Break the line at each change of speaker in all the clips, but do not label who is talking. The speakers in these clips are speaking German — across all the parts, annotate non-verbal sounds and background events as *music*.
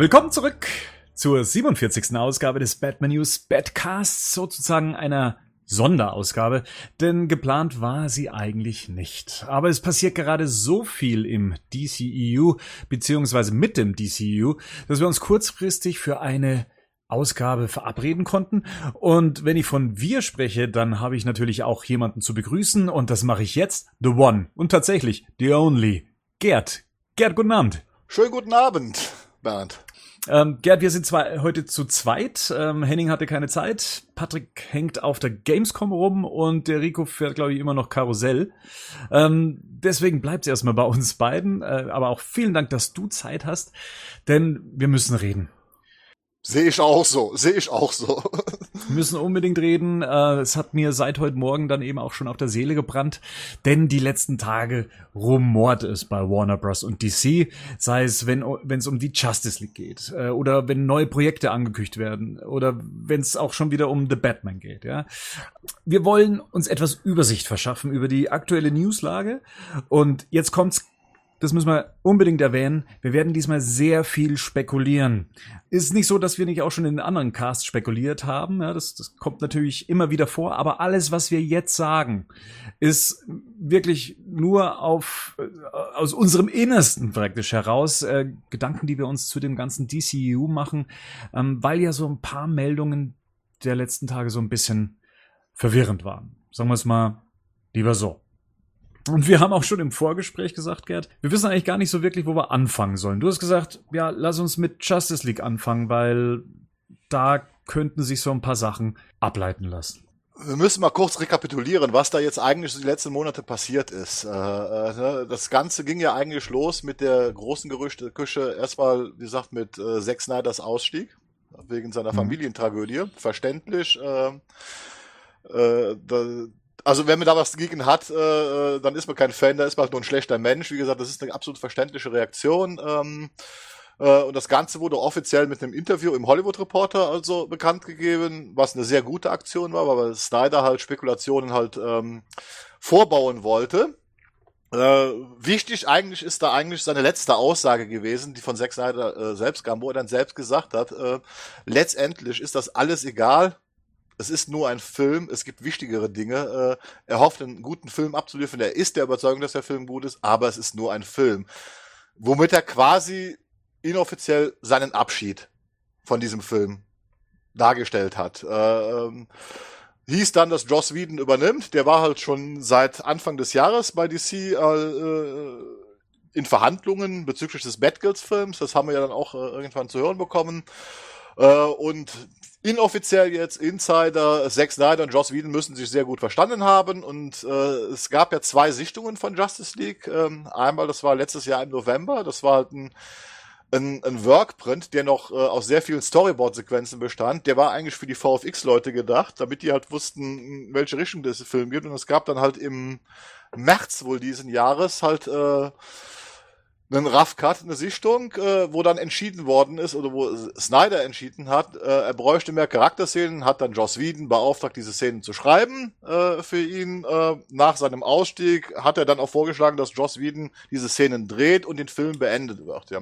Willkommen zurück zur 47. Ausgabe des Batman News Badcasts, sozusagen einer Sonderausgabe, denn geplant war sie eigentlich nicht. Aber es passiert gerade so viel im DCEU, beziehungsweise mit dem DCEU, dass wir uns kurzfristig für eine Ausgabe verabreden konnten. Und wenn ich von wir spreche, dann habe ich natürlich auch jemanden zu begrüßen und das mache ich jetzt. The One und tatsächlich The Only. Gerd. Gerd, guten Abend.
Schönen guten Abend, Bernd.
Ähm, Gerd, wir sind zwar heute zu zweit. Ähm, Henning hatte keine Zeit. Patrick hängt auf der Gamescom rum und der Rico fährt, glaube ich, immer noch Karussell. Ähm, deswegen bleibt es erstmal bei uns beiden. Äh, aber auch vielen Dank, dass du Zeit hast, denn wir müssen reden.
Sehe ich auch so, sehe ich auch so.
Wir müssen unbedingt reden. Äh, es hat mir seit heute Morgen dann eben auch schon auf der Seele gebrannt, denn die letzten Tage rumort es bei Warner Bros. und DC, sei es, wenn es um die Justice League geht äh, oder wenn neue Projekte angekündigt werden oder wenn es auch schon wieder um The Batman geht. Ja, wir wollen uns etwas Übersicht verschaffen über die aktuelle Newslage und jetzt kommt's das müssen wir unbedingt erwähnen. Wir werden diesmal sehr viel spekulieren. Ist nicht so, dass wir nicht auch schon in anderen Casts spekuliert haben. Ja, das, das kommt natürlich immer wieder vor. Aber alles, was wir jetzt sagen, ist wirklich nur auf, äh, aus unserem Innersten praktisch heraus äh, Gedanken, die wir uns zu dem ganzen DCU machen, ähm, weil ja so ein paar Meldungen der letzten Tage so ein bisschen verwirrend waren. Sagen wir es mal lieber so. Und wir haben auch schon im Vorgespräch gesagt, Gerd, wir wissen eigentlich gar nicht so wirklich, wo wir anfangen sollen. Du hast gesagt, ja, lass uns mit Justice League anfangen, weil da könnten sich so ein paar Sachen ableiten lassen.
Wir müssen mal kurz rekapitulieren, was da jetzt eigentlich die letzten Monate passiert ist. Äh, äh, ne, das Ganze ging ja eigentlich los mit der großen Gerüchteküche. Erstmal, wie gesagt, mit äh, Zack Snyders Ausstieg wegen seiner mhm. Familientragödie. Verständlich. Also wenn man da was gegen hat, äh, äh, dann ist man kein Fan, da ist man halt nur ein schlechter Mensch. Wie gesagt, das ist eine absolut verständliche Reaktion. Ähm, äh, und das Ganze wurde offiziell mit einem Interview im Hollywood Reporter also bekannt gegeben, was eine sehr gute Aktion war, weil Snyder halt Spekulationen halt ähm, vorbauen wollte. Äh, wichtig eigentlich ist da eigentlich seine letzte Aussage gewesen, die von Zack Snyder äh, selbst kam, wo er dann selbst gesagt hat, äh, letztendlich ist das alles egal, es ist nur ein Film, es gibt wichtigere Dinge. Äh, er hofft, einen guten Film abzuliefern. Er ist der Überzeugung, dass der Film gut ist, aber es ist nur ein Film. Womit er quasi inoffiziell seinen Abschied von diesem Film dargestellt hat. Äh, ähm, hieß dann, dass Joss Whedon übernimmt. Der war halt schon seit Anfang des Jahres bei DC äh, in Verhandlungen bezüglich des Batgirls-Films. Das haben wir ja dann auch äh, irgendwann zu hören bekommen. Äh, und inoffiziell jetzt Insider, Zack Snyder und Joss Whedon müssen sich sehr gut verstanden haben und äh, es gab ja zwei Sichtungen von Justice League. Ähm, einmal, das war letztes Jahr im November, das war halt ein ein, ein Workprint, der noch äh, aus sehr vielen Storyboard-Sequenzen bestand. Der war eigentlich für die VFX-Leute gedacht, damit die halt wussten, in welche Richtung das Film geht. Und es gab dann halt im März wohl diesen Jahres halt äh, einen Rough Cut, eine Sichtung, äh, wo dann entschieden worden ist, oder wo Snyder entschieden hat, äh, er bräuchte mehr Charakterszenen, hat dann Joss Whedon beauftragt, diese Szenen zu schreiben äh, für ihn. Äh, nach seinem Ausstieg hat er dann auch vorgeschlagen, dass Joss Whedon diese Szenen dreht und den Film beendet wird. Ja.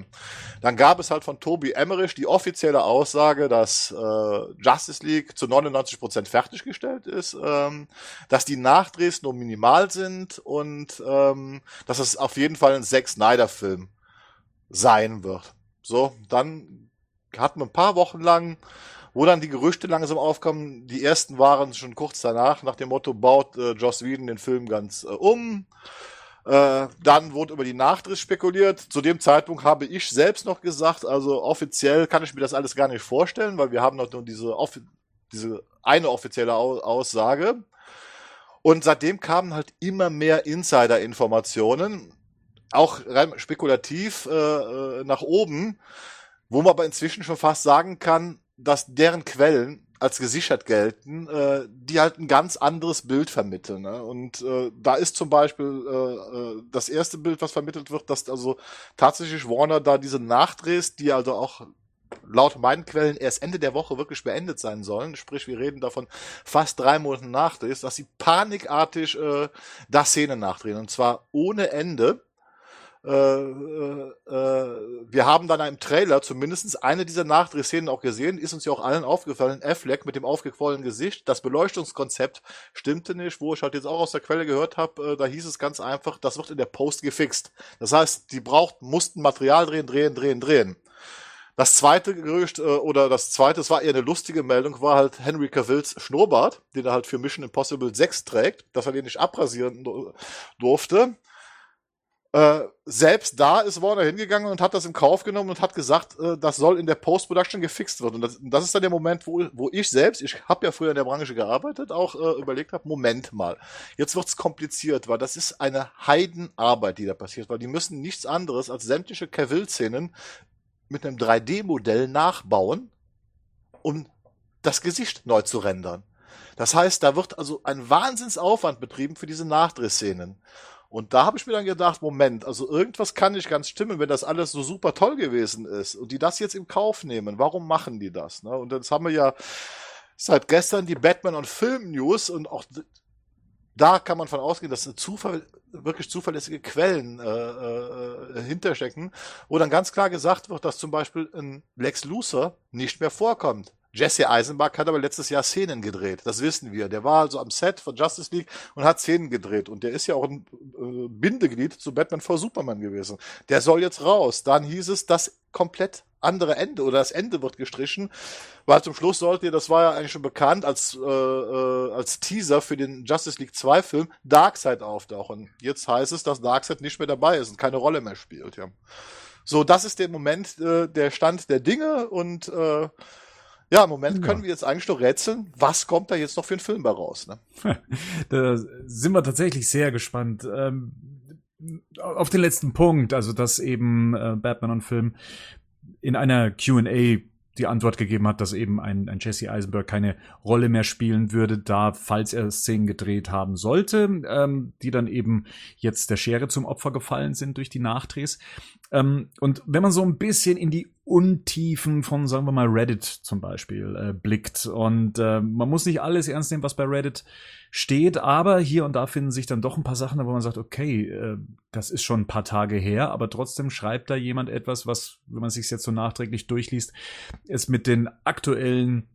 Dann gab es halt von Toby Emmerich die offizielle Aussage, dass äh, Justice League zu 99 Prozent fertiggestellt ist, ähm, dass die Nachdrehs nur minimal sind und ähm, dass es auf jeden Fall ein Zack Snyder-Film sein wird. So, dann hatten wir ein paar Wochen lang, wo dann die Gerüchte langsam aufkamen. Die ersten waren schon kurz danach, nach dem Motto, baut äh, Joss Whedon den Film ganz äh, um. Äh, dann wurde über die Nachdrehs spekuliert. Zu dem Zeitpunkt habe ich selbst noch gesagt, also offiziell kann ich mir das alles gar nicht vorstellen, weil wir haben noch nur diese, diese eine offizielle Aussage. Und seitdem kamen halt immer mehr Insider-Informationen auch rein spekulativ äh, äh, nach oben, wo man aber inzwischen schon fast sagen kann, dass deren Quellen als gesichert gelten, äh, die halt ein ganz anderes Bild vermitteln. Ne? Und äh, da ist zum Beispiel äh, äh, das erste Bild, was vermittelt wird, dass also tatsächlich Warner da diese Nachdrehs, die also auch laut meinen Quellen erst Ende der Woche wirklich beendet sein sollen, sprich wir reden davon fast drei Monate Nachdrehs, dass sie panikartig äh, da Szenen nachdrehen und zwar ohne Ende äh, äh, wir haben dann im Trailer zumindest eine dieser Nachdrehszenen auch gesehen, ist uns ja auch allen aufgefallen, Affleck mit dem aufgequollenen Gesicht, das Beleuchtungskonzept stimmte nicht, wo ich halt jetzt auch aus der Quelle gehört habe, äh, da hieß es ganz einfach, das wird in der Post gefixt. Das heißt, die braucht, mussten Material drehen, drehen, drehen, drehen. Das zweite Gerücht, äh, oder das zweite, es war eher eine lustige Meldung, war halt Henry Cavills Schnurrbart, den er halt für Mission Impossible 6 trägt, dass er den nicht abrasieren durfte. Äh, selbst da ist Warner hingegangen und hat das in Kauf genommen und hat gesagt, äh, das soll in der Post-Production gefixt werden. Und das, das, ist dann der Moment, wo, wo ich selbst, ich habe ja früher in der Branche gearbeitet, auch äh, überlegt habe, Moment mal, jetzt wird's kompliziert, weil das ist eine Heidenarbeit, die da passiert, weil die müssen nichts anderes als sämtliche Cavill-Szenen mit einem 3D-Modell nachbauen, um das Gesicht neu zu rendern. Das heißt, da wird also ein Wahnsinnsaufwand betrieben für diese Nachdrehszenen. Und da habe ich mir dann gedacht, Moment, also irgendwas kann nicht ganz stimmen, wenn das alles so super toll gewesen ist und die das jetzt im Kauf nehmen. Warum machen die das? Ne? Und jetzt haben wir ja seit gestern die Batman und Film News und auch da kann man von ausgehen, dass Zufall, wirklich zuverlässige Quellen äh, äh, hinterstecken, wo dann ganz klar gesagt wird, dass zum Beispiel ein Lex Luthor nicht mehr vorkommt. Jesse Eisenbach hat aber letztes Jahr Szenen gedreht, das wissen wir. Der war also am Set von Justice League und hat Szenen gedreht. Und der ist ja auch ein äh, Bindeglied zu Batman vor Superman gewesen. Der soll jetzt raus. Dann hieß es, das komplett andere Ende oder das Ende wird gestrichen, weil zum Schluss sollte ihr, das war ja eigentlich schon bekannt, als, äh, äh, als Teaser für den Justice League 2 Film Darkseid auftauchen. Jetzt heißt es, dass Darkseid nicht mehr dabei ist und keine Rolle mehr spielt, ja. So, das ist der Moment, äh, der Stand der Dinge und äh, ja, im Moment können wir jetzt eigentlich nur rätseln, was kommt da jetzt noch für ein Film bei raus. Ne? *laughs*
da sind wir tatsächlich sehr gespannt. Ähm, auf den letzten Punkt, also dass eben äh, Batman und Film in einer Q&A die Antwort gegeben hat, dass eben ein, ein Jesse Eisenberg keine Rolle mehr spielen würde, da, falls er Szenen gedreht haben sollte, ähm, die dann eben jetzt der Schere zum Opfer gefallen sind durch die Nachdrehs. Ähm, und wenn man so ein bisschen in die Untiefen von, sagen wir mal, Reddit zum Beispiel äh, blickt. Und äh, man muss nicht alles ernst nehmen, was bei Reddit steht, aber hier und da finden sich dann doch ein paar Sachen, wo man sagt, okay, äh, das ist schon ein paar Tage her, aber trotzdem schreibt da jemand etwas, was, wenn man sich jetzt so nachträglich durchliest, es mit den aktuellen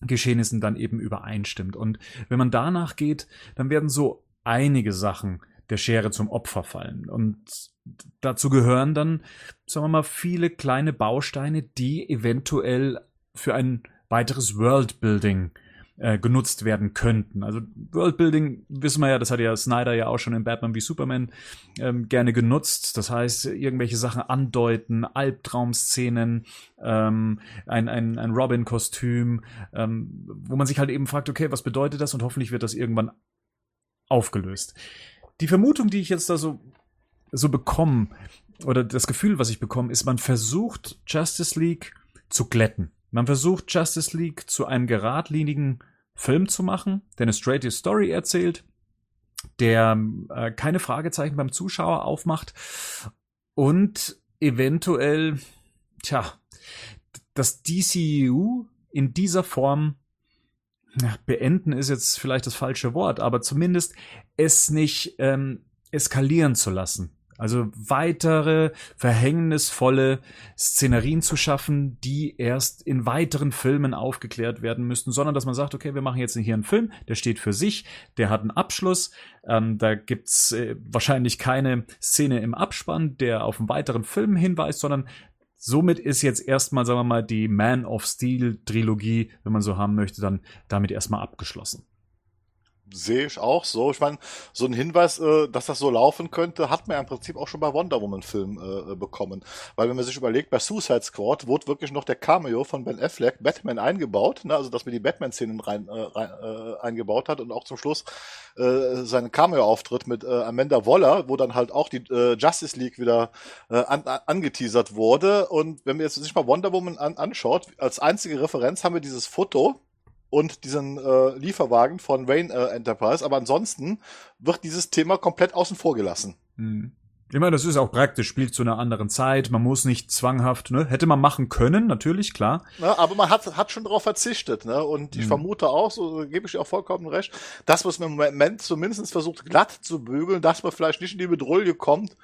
Geschehnissen dann eben übereinstimmt. Und wenn man danach geht, dann werden so einige Sachen der Schere zum Opfer fallen. Und dazu gehören dann, sagen wir mal, viele kleine Bausteine, die eventuell für ein weiteres Worldbuilding äh, genutzt werden könnten. Also Worldbuilding wissen wir ja, das hat ja Snyder ja auch schon in Batman wie Superman ähm, gerne genutzt. Das heißt, irgendwelche Sachen andeuten, Albtraumszenen, ähm, ein, ein, ein Robin-Kostüm, ähm, wo man sich halt eben fragt, okay, was bedeutet das? Und hoffentlich wird das irgendwann aufgelöst. Die Vermutung, die ich jetzt da so so bekomme, oder das Gefühl, was ich bekomme, ist, man versucht Justice League zu glätten. Man versucht Justice League zu einem geradlinigen Film zu machen, der eine straight Story erzählt, der äh, keine Fragezeichen beim Zuschauer aufmacht und eventuell, tja, das DCU in dieser Form beenden ist jetzt vielleicht das falsche Wort, aber zumindest es nicht ähm, eskalieren zu lassen. Also weitere verhängnisvolle Szenerien zu schaffen, die erst in weiteren Filmen aufgeklärt werden müssten, sondern dass man sagt, okay, wir machen jetzt hier einen Film, der steht für sich, der hat einen Abschluss, ähm, da gibt's äh, wahrscheinlich keine Szene im Abspann, der auf einen weiteren Film hinweist, sondern somit ist jetzt erstmal, sagen wir mal, die Man of Steel Trilogie, wenn man so haben möchte, dann damit erstmal abgeschlossen
sehe ich auch so. Ich meine, so ein Hinweis, äh, dass das so laufen könnte, hat man ja im Prinzip auch schon bei Wonder Woman Film äh, bekommen. Weil wenn man sich überlegt, bei Suicide Squad wurde wirklich noch der Cameo von Ben Affleck Batman eingebaut, ne? also dass man die Batman-Szenen rein, äh, rein äh, eingebaut hat und auch zum Schluss äh, seinen Cameo-Auftritt mit äh, Amanda Waller, wo dann halt auch die äh, Justice League wieder äh, an, an, angeteasert wurde. Und wenn man jetzt sich mal Wonder Woman an, anschaut, als einzige Referenz haben wir dieses Foto und diesen äh, Lieferwagen von Rain äh, Enterprise. Aber ansonsten wird dieses Thema komplett außen vor gelassen.
Mhm. Ich meine, das ist auch praktisch, spielt zu einer anderen Zeit, man muss nicht zwanghaft, ne? Hätte man machen können, natürlich, klar.
Ja, aber man hat, hat schon darauf verzichtet, ne? Und ich mhm. vermute auch, so gebe ich dir auch vollkommen recht, dass man es im Moment zumindest versucht, glatt zu bügeln, dass man vielleicht nicht in die Bedrohung kommt,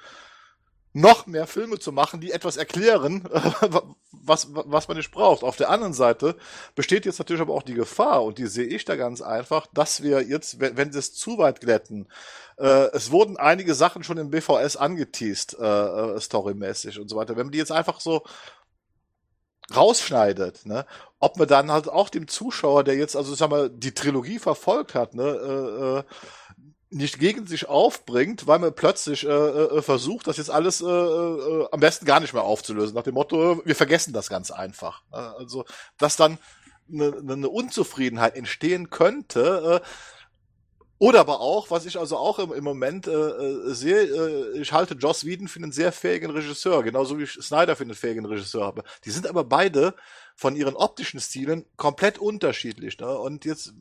noch mehr Filme zu machen, die etwas erklären, *laughs* was, was man nicht braucht. Auf der anderen Seite besteht jetzt natürlich aber auch die Gefahr, und die sehe ich da ganz einfach, dass wir jetzt, wenn, wenn sie es zu weit glätten, äh, es wurden einige Sachen schon im BVS angeteased, äh, äh, storymäßig und so weiter. Wenn man die jetzt einfach so rausschneidet, ne, ob man dann halt auch dem Zuschauer, der jetzt, also sag mal, die Trilogie verfolgt hat, ne, äh, äh nicht gegen sich aufbringt, weil man plötzlich äh, äh, versucht, das jetzt alles äh, äh, am besten gar nicht mehr aufzulösen, nach dem Motto, wir vergessen das ganz einfach. Äh, also, dass dann eine, eine Unzufriedenheit entstehen könnte, äh, oder aber auch, was ich also auch im, im Moment äh, äh, sehe, äh, ich halte Joss Whedon für einen sehr fähigen Regisseur, genauso wie ich Snyder für einen fähigen Regisseur habe. Die sind aber beide von ihren optischen Stilen komplett unterschiedlich. Ne? Und jetzt,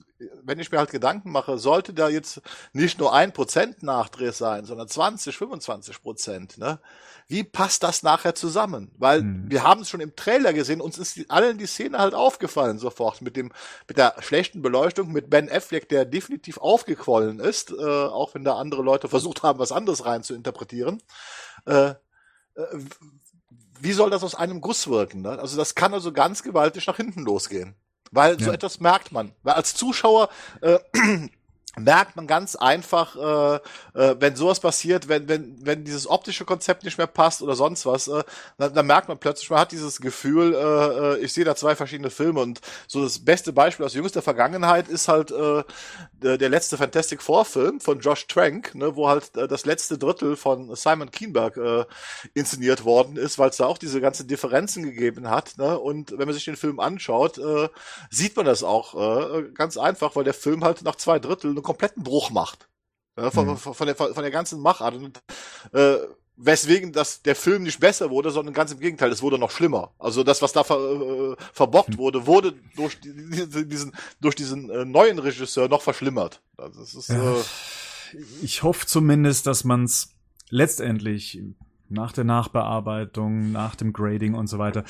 wenn ich mir halt Gedanken mache, sollte da jetzt nicht nur ein Prozent Nachdreh sein, sondern 20, 25 Prozent, ne? Wie passt das nachher zusammen? Weil hm. wir haben es schon im Trailer gesehen, uns ist die, allen die Szene halt aufgefallen sofort mit dem, mit der schlechten Beleuchtung, mit Ben Affleck, der definitiv aufgequollen ist, äh, auch wenn da andere Leute versucht haben, was anderes rein zu interpretieren. Äh, äh wie soll das aus einem Guss wirken? Ne? Also das kann also ganz gewaltig nach hinten losgehen. Weil ja. so etwas merkt man. Weil als Zuschauer äh, *clears throat* merkt man ganz einfach, äh, äh, wenn sowas passiert, wenn, wenn, wenn dieses optische Konzept nicht mehr passt oder sonst was, äh, dann, dann merkt man plötzlich, man hat dieses Gefühl, äh, äh, ich sehe da zwei verschiedene Filme. Und so das beste Beispiel aus jüngster Vergangenheit ist halt äh, der, letzte Fantastic Four Film von Josh Trank, ne, wo halt äh, das letzte Drittel von Simon Keenberg äh, inszeniert worden ist, weil es da auch diese ganzen Differenzen gegeben hat, ne, und wenn man sich den Film anschaut, äh, sieht man das auch äh, ganz einfach, weil der Film halt nach zwei Dritteln kompletten Bruch macht. Ja, von, mhm. von, der, von der ganzen Machart. Und, äh, weswegen das, der Film nicht besser wurde, sondern ganz im Gegenteil, es wurde noch schlimmer. Also das, was da ver, äh, verbockt mhm. wurde, wurde durch die, diesen, durch diesen äh, neuen Regisseur noch verschlimmert. Also das ist, ja. äh,
ich hoffe zumindest, dass man es letztendlich nach der Nachbearbeitung, nach dem Grading und so weiter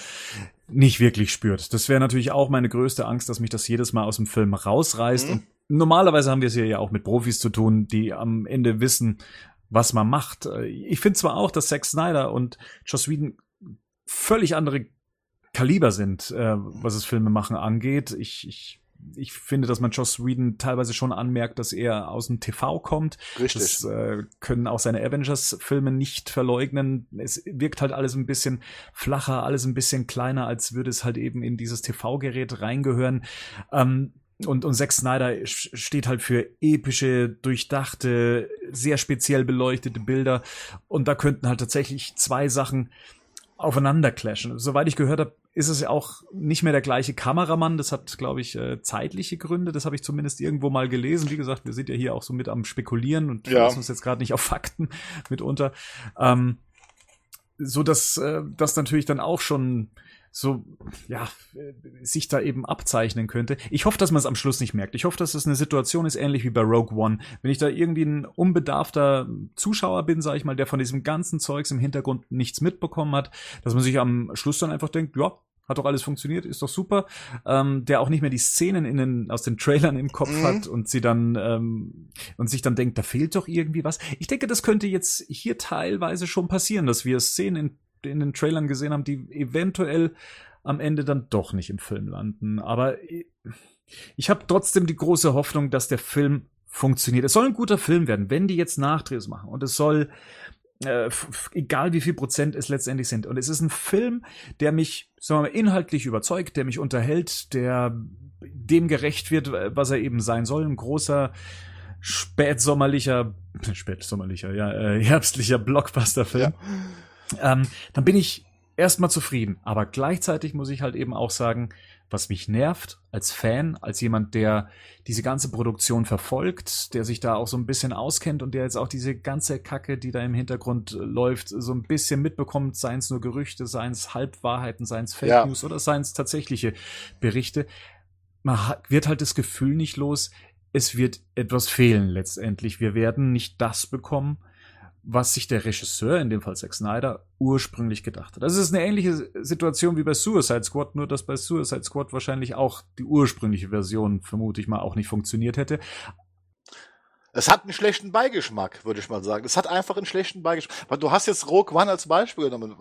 nicht wirklich spürt. Das wäre natürlich auch meine größte Angst, dass mich das jedes Mal aus dem Film rausreißt. Mhm. Und normalerweise haben wir es hier ja auch mit Profis zu tun, die am Ende wissen, was man macht. Ich finde zwar auch, dass Zack Snyder und Joss Whedon völlig andere Kaliber sind, äh, was das Filmemachen angeht. Ich, ich ich finde, dass man Joss Whedon teilweise schon anmerkt, dass er aus dem TV kommt. Richtig. Das äh, können auch seine Avengers-Filme nicht verleugnen. Es wirkt halt alles ein bisschen flacher, alles ein bisschen kleiner, als würde es halt eben in dieses TV-Gerät reingehören. Ähm, und, und Zack Snyder steht halt für epische, durchdachte, sehr speziell beleuchtete Bilder. Und da könnten halt tatsächlich zwei Sachen aufeinander clashen. Soweit ich gehört habe, ist es ja auch nicht mehr der gleiche Kameramann. Das hat, glaube ich, äh, zeitliche Gründe. Das habe ich zumindest irgendwo mal gelesen. Wie gesagt, wir sind ja hier auch so mit am Spekulieren und ja. lassen uns jetzt gerade nicht auf Fakten mitunter. Ähm, so dass äh, das natürlich dann auch schon so, ja, sich da eben abzeichnen könnte. Ich hoffe, dass man es am Schluss nicht merkt. Ich hoffe, dass es eine Situation ist, ähnlich wie bei Rogue One. Wenn ich da irgendwie ein unbedarfter Zuschauer bin, sage ich mal, der von diesem ganzen Zeugs im Hintergrund nichts mitbekommen hat, dass man sich am Schluss dann einfach denkt, ja, hat doch alles funktioniert, ist doch super, ähm, der auch nicht mehr die Szenen in den, aus den Trailern im Kopf mhm. hat und sie dann ähm, und sich dann denkt, da fehlt doch irgendwie was. Ich denke, das könnte jetzt hier teilweise schon passieren, dass wir Szenen in in den Trailern gesehen haben, die eventuell am Ende dann doch nicht im Film landen. Aber ich habe trotzdem die große Hoffnung, dass der Film funktioniert. Es soll ein guter Film werden, wenn die jetzt Nachdrehs machen. Und es soll, äh, egal wie viel Prozent es letztendlich sind. Und es ist ein Film, der mich, sagen wir mal, inhaltlich überzeugt, der mich unterhält, der dem gerecht wird, was er eben sein soll. Ein großer, spätsommerlicher, *laughs* spätsommerlicher, ja, äh, herbstlicher Blockbuster-Film. Ja ähm, dann bin ich erstmal zufrieden. Aber gleichzeitig muss ich halt eben auch sagen, was mich nervt als Fan, als jemand, der diese ganze Produktion verfolgt, der sich da auch so ein bisschen auskennt und der jetzt auch diese ganze Kacke, die da im Hintergrund läuft, so ein bisschen mitbekommt, seien es nur Gerüchte, seien es Halbwahrheiten, seien es Fake ja. News oder seien es tatsächliche Berichte. Man wird halt das Gefühl nicht los, es wird etwas fehlen letztendlich. Wir werden nicht das bekommen, was sich der Regisseur, in dem Fall Zack Snyder, ursprünglich gedacht hat. Das ist eine ähnliche Situation wie bei Suicide Squad, nur dass bei Suicide Squad wahrscheinlich auch die ursprüngliche Version, vermute ich mal, auch nicht funktioniert hätte.
Es hat einen schlechten Beigeschmack, würde ich mal sagen. Es hat einfach einen schlechten Beigeschmack. Weil du hast jetzt Rogue One als Beispiel genommen.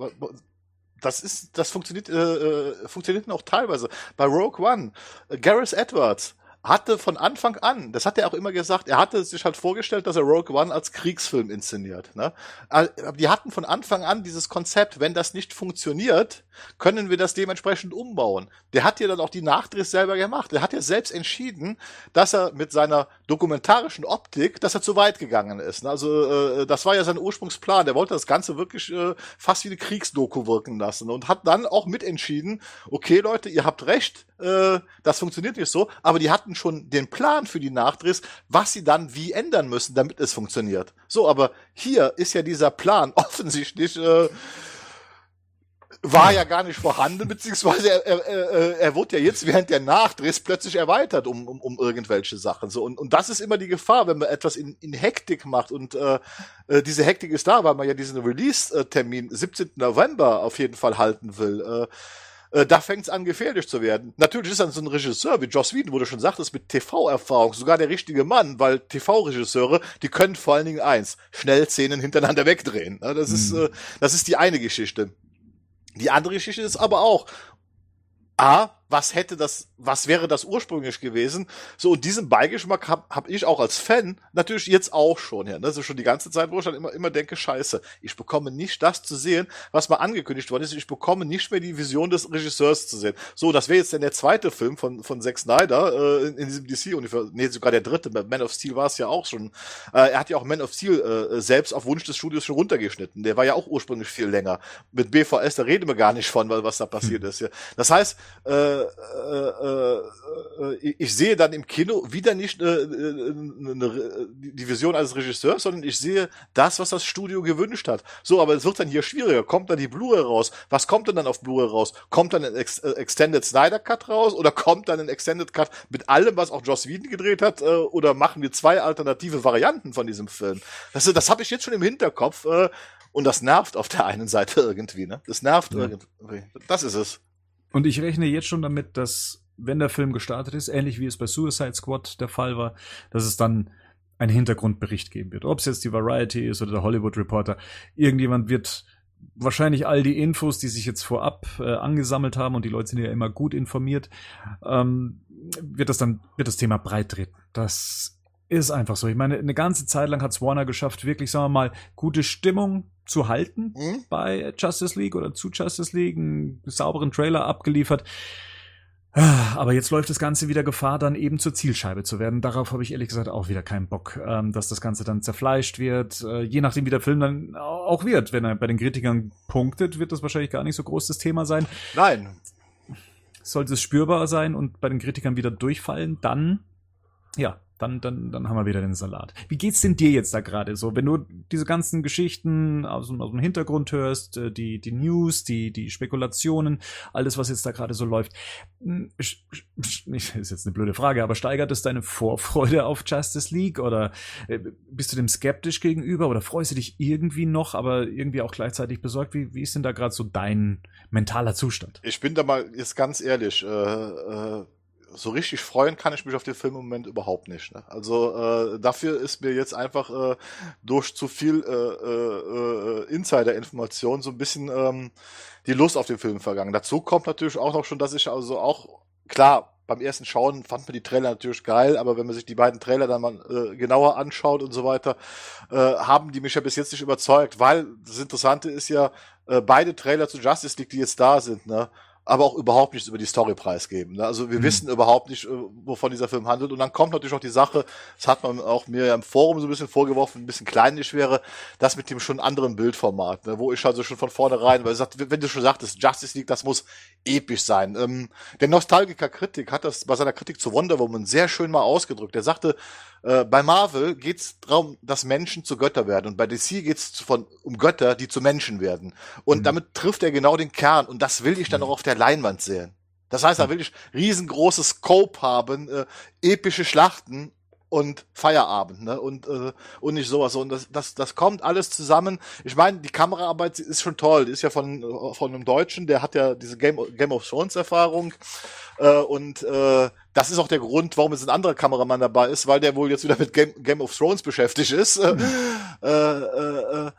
Das ist, das funktioniert, äh, äh funktioniert auch teilweise. Bei Rogue One, äh, Gareth Edwards, hatte von Anfang an, das hat er auch immer gesagt, er hatte sich halt vorgestellt, dass er Rogue One als Kriegsfilm inszeniert. Ne? Die hatten von Anfang an dieses Konzept, wenn das nicht funktioniert, können wir das dementsprechend umbauen. Der hat ja dann auch die Nachdrehs selber gemacht. Er hat ja selbst entschieden, dass er mit seiner dokumentarischen Optik, dass er zu weit gegangen ist. Ne? Also äh, das war ja sein Ursprungsplan. Der wollte das Ganze wirklich äh, fast wie eine Kriegsdoku wirken lassen und hat dann auch mitentschieden, okay Leute, ihr habt recht, äh, das funktioniert nicht so, aber die hatten schon den Plan für die Nachdrehs, was sie dann wie ändern müssen, damit es funktioniert. So, aber hier ist ja dieser Plan *laughs* offensichtlich äh, war ja gar nicht vorhanden, beziehungsweise er, er, er, er wurde ja jetzt während der Nachdrehs plötzlich erweitert um, um, um irgendwelche Sachen. So und, und das ist immer die Gefahr, wenn man etwas in, in Hektik macht und äh, äh diese Hektik ist da, weil man ja diesen Release-Termin 17. November auf jeden Fall halten will. Äh, äh, da fängt es an, gefährlich zu werden. Natürlich ist dann so ein Regisseur wie Joss Whedon, wo du schon sagtest, mit TV-Erfahrung sogar der richtige Mann, weil TV-Regisseure, die können vor allen Dingen eins, schnell Szenen hintereinander wegdrehen. Das ist, mhm. äh, das ist die eine Geschichte. Die andere Geschichte ist aber auch, A, was hätte das, was wäre das ursprünglich gewesen? So, und diesen Beigeschmack habe hab ich auch als Fan natürlich jetzt auch schon, ja. Das ist schon die ganze Zeit, wo ich dann immer, immer denke, scheiße, ich bekomme nicht das zu sehen, was mal angekündigt worden ist. Ich bekomme nicht mehr die Vision des Regisseurs zu sehen. So, das wäre jetzt dann der zweite Film von, von Zack Snyder äh, in, in diesem DC-Universum. Nee, sogar der dritte. Bei Man of Steel war es ja auch schon. Äh, er hat ja auch Man of Steel äh, selbst auf Wunsch des Studios schon runtergeschnitten. Der war ja auch ursprünglich viel länger. Mit BVS, da reden wir gar nicht von, weil was da passiert hm. ist. Ja. Das heißt, äh, äh, äh, ich sehe dann im Kino wieder nicht äh, äh, eine, die Vision als Regisseur, sondern ich sehe das, was das Studio gewünscht hat. So, aber es wird dann hier schwieriger. Kommt dann die Blu-ray raus? Was kommt denn dann auf Blu-ray raus? Kommt dann ein Ex äh, Extended Snyder Cut raus oder kommt dann ein Extended Cut mit allem, was auch Joss Whedon gedreht hat? Äh, oder machen wir zwei alternative Varianten von diesem Film? Das, das habe ich jetzt schon im Hinterkopf. Äh, und das nervt auf der einen Seite *laughs* irgendwie, ne? Das nervt ja. irgendwie. Das ist es.
Und ich rechne jetzt schon damit, dass, wenn der Film gestartet ist, ähnlich wie es bei Suicide Squad der Fall war, dass es dann einen Hintergrundbericht geben wird. Ob es jetzt die Variety ist oder der Hollywood Reporter, irgendjemand wird wahrscheinlich all die Infos, die sich jetzt vorab äh, angesammelt haben und die Leute sind ja immer gut informiert, ähm, wird das dann wird das Thema breit treten. Das ist einfach so. Ich meine, eine ganze Zeit lang hat Warner geschafft, wirklich, sagen wir mal, gute Stimmung zu halten mhm. bei Justice League oder zu Justice League, einen sauberen Trailer abgeliefert. Aber jetzt läuft das Ganze wieder Gefahr, dann eben zur Zielscheibe zu werden. Darauf habe ich ehrlich gesagt auch wieder keinen Bock, ähm, dass das Ganze dann zerfleischt wird. Äh, je nachdem, wie der Film dann auch wird. Wenn er bei den Kritikern punktet, wird das wahrscheinlich gar nicht so groß das Thema sein.
Nein.
Sollte es spürbar sein und bei den Kritikern wieder durchfallen, dann, ja, dann, dann, dann haben wir wieder den Salat. Wie geht's denn dir jetzt da gerade so, wenn du diese ganzen Geschichten aus, aus dem Hintergrund hörst, äh, die, die News, die, die Spekulationen, alles, was jetzt da gerade so läuft? Hm, ist jetzt eine blöde Frage, aber steigert es deine Vorfreude auf Justice League oder äh, bist du dem skeptisch gegenüber oder freust du dich irgendwie noch, aber irgendwie auch gleichzeitig besorgt? Wie, wie ist denn da gerade so dein mentaler Zustand?
Ich bin da mal jetzt ganz ehrlich, äh, äh so richtig freuen kann ich mich auf den Film im Moment überhaupt nicht. Ne? Also äh, dafür ist mir jetzt einfach äh, durch zu viel äh, äh, äh Insider-Information so ein bisschen ähm, die Lust auf den Film vergangen. Dazu kommt natürlich auch noch schon, dass ich also auch, klar, beim ersten Schauen fand man die Trailer natürlich geil, aber wenn man sich die beiden Trailer dann mal äh, genauer anschaut und so weiter, äh, haben die mich ja bis jetzt nicht überzeugt, weil das Interessante ist ja, äh, beide Trailer zu Justice League, die jetzt da sind, ne, aber auch überhaupt nichts über die Story preisgeben. Ne? Also wir mhm. wissen überhaupt nicht, äh, wovon dieser Film handelt. Und dann kommt natürlich auch die Sache, das hat man auch mir ja im Forum so ein bisschen vorgeworfen, ein bisschen kleinlich wäre, das mit dem schon anderen Bildformat, ne? wo ich also schon von vornherein, weil sagt, wenn du schon sagtest, Justice League, das muss episch sein. Ähm, der Nostalgiker Kritik hat das bei seiner Kritik zu Wonder Woman sehr schön mal ausgedrückt. Er sagte, äh, bei Marvel geht es darum, dass Menschen zu Götter werden. Und bei DC geht es um Götter, die zu Menschen werden. Und mhm. damit trifft er genau den Kern. Und das will ich dann mhm. auch auf der Leinwand sehen. Das heißt, da will ich riesengroßes Scope haben, äh, epische Schlachten und Feierabend, ne? Und, äh, und nicht sowas. Und das, das, das kommt alles zusammen. Ich meine, die Kameraarbeit ist schon toll. Die ist ja von, von einem Deutschen, der hat ja diese Game, Game of Thrones Erfahrung. Äh, und äh, das ist auch der Grund, warum jetzt ein anderer Kameramann dabei ist, weil der wohl jetzt wieder mit Game, Game of Thrones beschäftigt ist. Mhm. *laughs* Äh, äh, äh,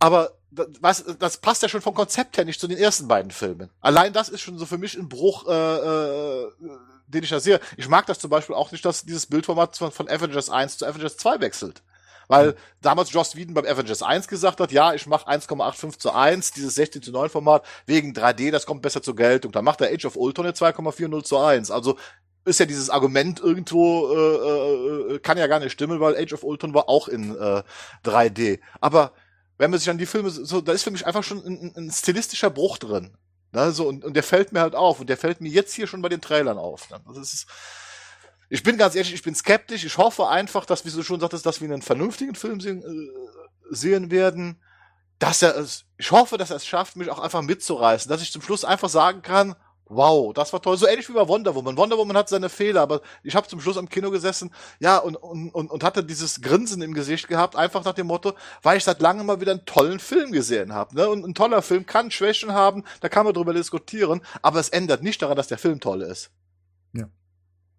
aber was, das passt ja schon vom Konzept her nicht zu den ersten beiden Filmen. Allein das ist schon so für mich ein Bruch, äh, äh, den ich da sehe. Ich mag das zum Beispiel auch nicht, dass dieses Bildformat von, von Avengers 1 zu Avengers 2 wechselt. Weil mhm. damals Joss Whedon beim Avengers 1 gesagt hat, ja, ich mache 1,85 zu 1, dieses 16 zu 9 Format, wegen 3D, das kommt besser zur Geltung. Dann macht der Age of Ultron eine 2,40 zu 1. Also ist ja dieses Argument irgendwo, äh, äh, kann ja gar nicht stimmen, weil Age of Ultron war auch in äh, 3D. Aber wenn man sich an die Filme so, da ist für mich einfach schon ein, ein stilistischer Bruch drin. Ne, so, und, und der fällt mir halt auf. Und der fällt mir jetzt hier schon bei den Trailern auf. Ne? Also ist, ich bin ganz ehrlich, ich bin skeptisch. Ich hoffe einfach, dass, wie du schon sagtest, dass wir einen vernünftigen Film sehen, äh, sehen werden. Dass er es, ich hoffe, dass er es schafft, mich auch einfach mitzureißen. Dass ich zum Schluss einfach sagen kann, wow, das war toll. So ähnlich wie bei Wonder Woman. Wonder Woman hat seine Fehler, aber ich habe zum Schluss am Kino gesessen, ja, und, und, und, und hatte dieses Grinsen im Gesicht gehabt, einfach nach dem Motto, weil ich seit langem mal wieder einen tollen Film gesehen habe. Ne? Und ein toller Film kann Schwächen haben, da kann man drüber diskutieren, aber es ändert nicht daran, dass der Film toll ist.
Ja.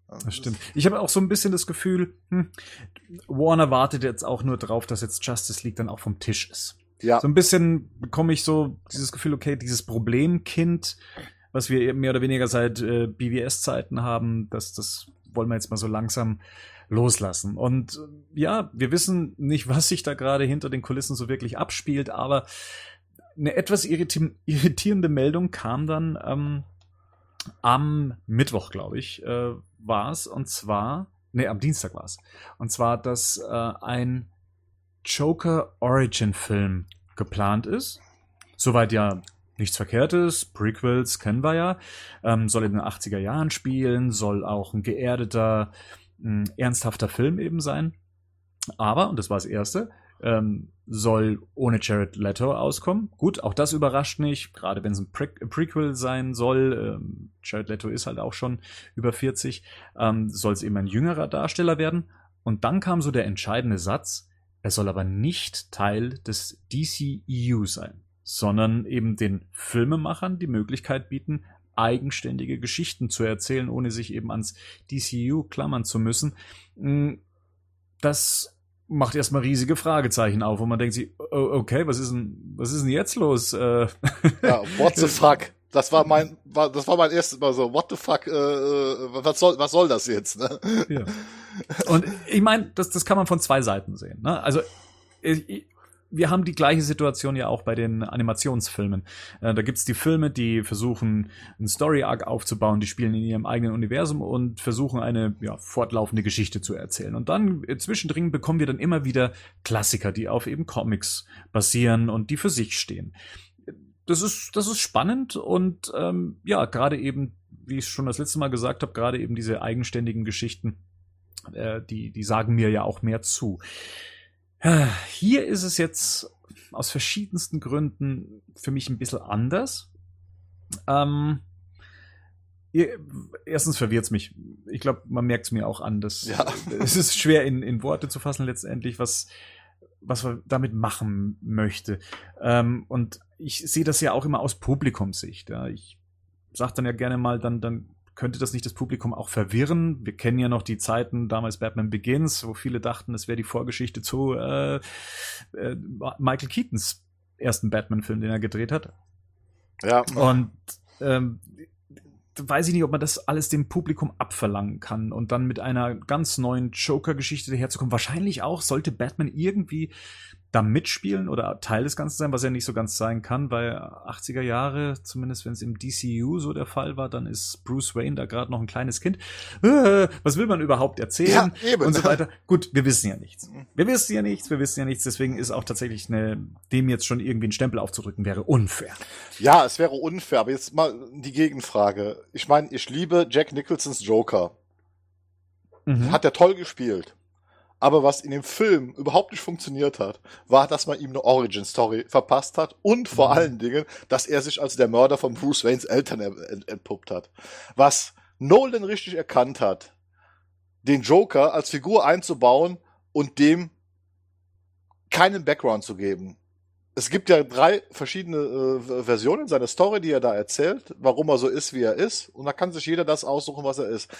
Das stimmt. Ich habe auch so ein bisschen das Gefühl, hm, Warner wartet jetzt auch nur drauf, dass jetzt Justice League dann auch vom Tisch ist. Ja. So ein bisschen bekomme ich so dieses Gefühl, okay, dieses Problemkind, was wir mehr oder weniger seit äh, BWS-Zeiten haben, das, das wollen wir jetzt mal so langsam loslassen. Und äh, ja, wir wissen nicht, *laughs* was sich da gerade hinter den Kulissen so wirklich abspielt, aber eine etwas irriti irritierende Meldung kam dann ähm, am Mittwoch, glaube ich, äh, war es. Und zwar, nee, am Dienstag war es. Und zwar, dass äh, ein Joker Origin Film geplant ist. Soweit ja nichts Verkehrtes. Prequels kennen wir ja. Ähm, soll in den 80er Jahren spielen, soll auch ein geerdeter, ein ernsthafter Film eben sein. Aber, und das war das Erste, ähm, soll ohne Jared Leto auskommen. Gut, auch das überrascht nicht, gerade wenn es ein Pre Prequel sein soll. Ähm, Jared Leto ist halt auch schon über 40. Ähm, soll es eben ein jüngerer Darsteller werden. Und dann kam so der entscheidende Satz, er soll aber nicht Teil des DCEU sein sondern eben den Filmemachern die Möglichkeit bieten, eigenständige Geschichten zu erzählen, ohne sich eben ans DCU klammern zu müssen. Mm, das macht erstmal riesige Fragezeichen auf und man denkt sich, okay, was ist denn, was ist denn jetzt los? Äh,
ja, what the *laughs* fuck? Das war mein, war, das war mein erstes Mal so, what the fuck, äh, äh was soll, was soll das jetzt? Ne?
Ja. Und ich meine, das, das kann man von zwei Seiten sehen. Ne? Also ich, wir haben die gleiche Situation ja auch bei den Animationsfilmen. Äh, da gibt's die Filme, die versuchen, einen Story-Arc aufzubauen, die spielen in ihrem eigenen Universum und versuchen, eine ja, fortlaufende Geschichte zu erzählen. Und dann äh, zwischendrin bekommen wir dann immer wieder Klassiker, die auf eben Comics basieren und die für sich stehen. Das ist, das ist spannend und ähm, ja, gerade eben, wie ich schon das letzte Mal gesagt habe, gerade eben diese eigenständigen Geschichten, äh, die, die sagen mir ja auch mehr zu. Hier ist es jetzt aus verschiedensten Gründen für mich ein bisschen anders. Ähm, erstens verwirrt es mich. Ich glaube, man merkt es mir auch an. Dass, ja. *laughs* Es ist schwer in, in Worte zu fassen letztendlich, was, was man damit machen möchte. Ähm, und ich sehe das ja auch immer aus Publikumssicht. Ja. Ich sage dann ja gerne mal, dann, dann könnte das nicht das Publikum auch verwirren? Wir kennen ja noch die Zeiten damals Batman Begins, wo viele dachten, es wäre die Vorgeschichte zu äh, äh, Michael Keatons ersten Batman-Film, den er gedreht hat. Ja. Und ähm, weiß ich nicht, ob man das alles dem Publikum abverlangen kann und dann mit einer ganz neuen Joker-Geschichte daherzukommen. Wahrscheinlich auch sollte Batman irgendwie da mitspielen oder Teil des Ganzen sein, was ja nicht so ganz sein kann, weil 80er Jahre, zumindest wenn es im DCU so der Fall war, dann ist Bruce Wayne da gerade noch ein kleines Kind. Äh, was will man überhaupt erzählen? Ja, eben. Und so weiter. Gut, wir wissen ja nichts. Wir wissen ja nichts, wir wissen ja nichts, deswegen ist auch tatsächlich eine, dem jetzt schon irgendwie einen Stempel aufzudrücken, wäre unfair.
Ja, es wäre unfair, aber jetzt mal die Gegenfrage. Ich meine, ich liebe Jack Nicholsons Joker. Mhm. Hat er toll gespielt. Aber was in dem Film überhaupt nicht funktioniert hat, war, dass man ihm eine Origin-Story verpasst hat und vor mhm. allen Dingen, dass er sich als der Mörder von Bruce Waynes Eltern entpuppt hat. Was Nolan richtig erkannt hat, den Joker als Figur einzubauen und dem keinen Background zu geben. Es gibt ja drei verschiedene äh, Versionen seiner Story, die er da erzählt, warum er so ist, wie er ist. Und da kann sich jeder das aussuchen, was er ist.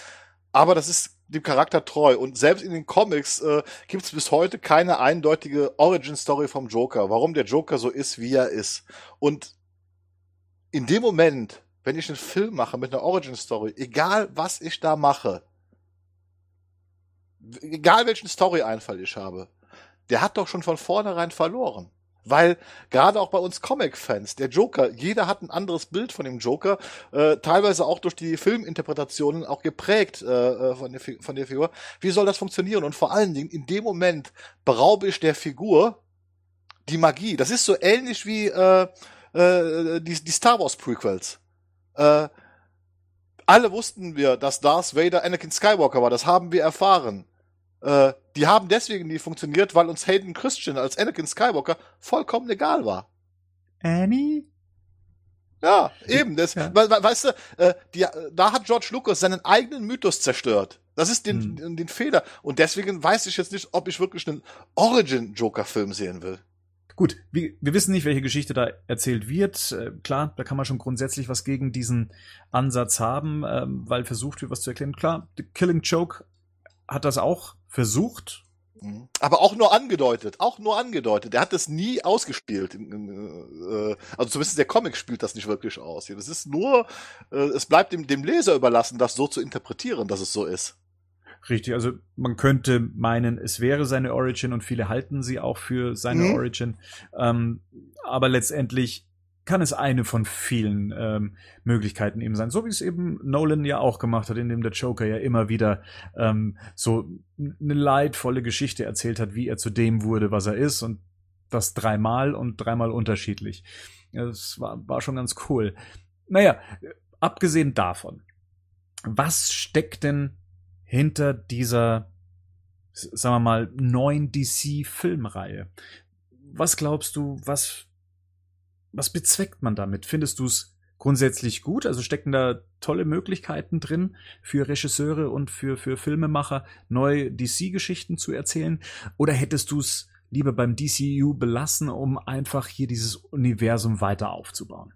Aber das ist dem Charakter treu. Und selbst in den Comics äh, gibt es bis heute keine eindeutige Origin-Story vom Joker, warum der Joker so ist, wie er ist. Und in dem Moment, wenn ich einen Film mache mit einer Origin-Story, egal was ich da mache, egal welchen Story-Einfall ich habe, der hat doch schon von vornherein verloren. Weil gerade auch bei uns Comic-Fans, der Joker, jeder hat ein anderes Bild von dem Joker, äh, teilweise auch durch die Filminterpretationen auch geprägt äh, äh von, der, von der Figur. Wie soll das funktionieren? Und vor allen Dingen, in dem Moment beraube ich der Figur die Magie. Das ist so ähnlich wie äh, äh, die, die Star Wars Prequels. Äh, alle wussten wir, dass Darth Vader Anakin Skywalker war. Das haben wir erfahren. Äh, die haben deswegen nie funktioniert, weil uns Hayden Christian als Anakin Skywalker vollkommen egal war.
Annie?
Ja, eben. Das, ja. We, we, weißt du, äh, die, da hat George Lucas seinen eigenen Mythos zerstört. Das ist den, hm. den Fehler. Und deswegen weiß ich jetzt nicht, ob ich wirklich einen Origin-Joker-Film sehen will.
Gut, wir, wir wissen nicht, welche Geschichte da erzählt wird. Äh, klar, da kann man schon grundsätzlich was gegen diesen Ansatz haben, ähm, weil versucht wird, was zu erklären. Klar, The Killing Joke hat das auch versucht.
Mhm. Aber auch nur angedeutet, auch nur angedeutet. Er hat das nie ausgespielt. Äh, also zumindest der Comic spielt das nicht wirklich aus. Das ist nur, äh, es bleibt dem, dem Leser überlassen, das so zu interpretieren, dass es so ist.
Richtig, also man könnte meinen, es wäre seine Origin und viele halten sie auch für seine mhm. Origin. Ähm, aber letztendlich kann es eine von vielen ähm, Möglichkeiten eben sein. So wie es eben Nolan ja auch gemacht hat, indem der Joker ja immer wieder ähm, so eine leidvolle Geschichte erzählt hat, wie er zu dem wurde, was er ist und das dreimal und dreimal unterschiedlich. Das war, war schon ganz cool. Naja, abgesehen davon, was steckt denn hinter dieser, sagen wir mal, neuen DC-Filmreihe? Was glaubst du, was was bezweckt man damit? Findest du es grundsätzlich gut? Also stecken da tolle Möglichkeiten drin für Regisseure und für, für Filmemacher, neue DC-Geschichten zu erzählen? Oder hättest du es lieber beim DCU belassen, um einfach hier dieses Universum weiter aufzubauen?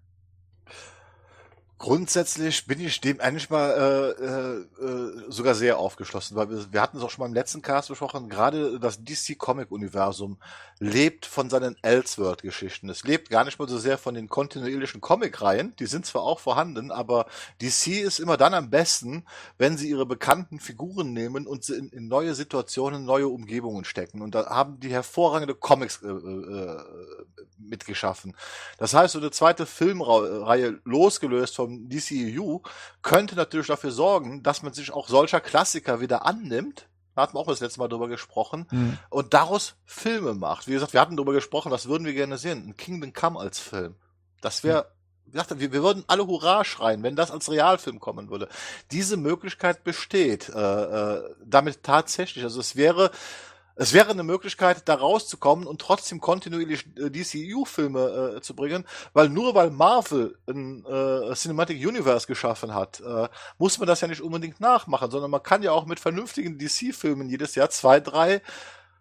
Grundsätzlich bin ich dem eigentlich mal äh, äh, äh, sogar sehr aufgeschlossen, weil wir, wir hatten es auch schon mal im letzten Cast besprochen, gerade das DC Comic Universum lebt von seinen Elseworld Geschichten. Es lebt gar nicht mal so sehr von den kontinuierlichen Comic Reihen, die sind zwar auch vorhanden, aber DC ist immer dann am besten, wenn sie ihre bekannten Figuren nehmen und sie in, in neue Situationen, neue Umgebungen stecken und da haben die hervorragende Comics äh, äh, mitgeschaffen. Das heißt, so eine zweite Filmreihe losgelöst vom DCU könnte natürlich dafür sorgen, dass man sich auch solcher Klassiker wieder annimmt. Da hatten wir auch das letzte Mal drüber gesprochen. Mhm. Und daraus Filme macht. Wie gesagt, wir hatten drüber gesprochen, was würden wir gerne sehen? Ein Kingdom Come als Film. Das wäre, mhm. wir, wir würden alle Hurra schreien, wenn das als Realfilm kommen würde. Diese Möglichkeit besteht äh, äh, damit tatsächlich. Also es wäre es wäre eine Möglichkeit, da rauszukommen und trotzdem kontinuierlich äh, DCU-Filme äh, zu bringen, weil nur weil Marvel ein äh, Cinematic Universe geschaffen hat, äh, muss man das ja nicht unbedingt nachmachen, sondern man kann ja auch mit vernünftigen DC-Filmen jedes Jahr zwei, drei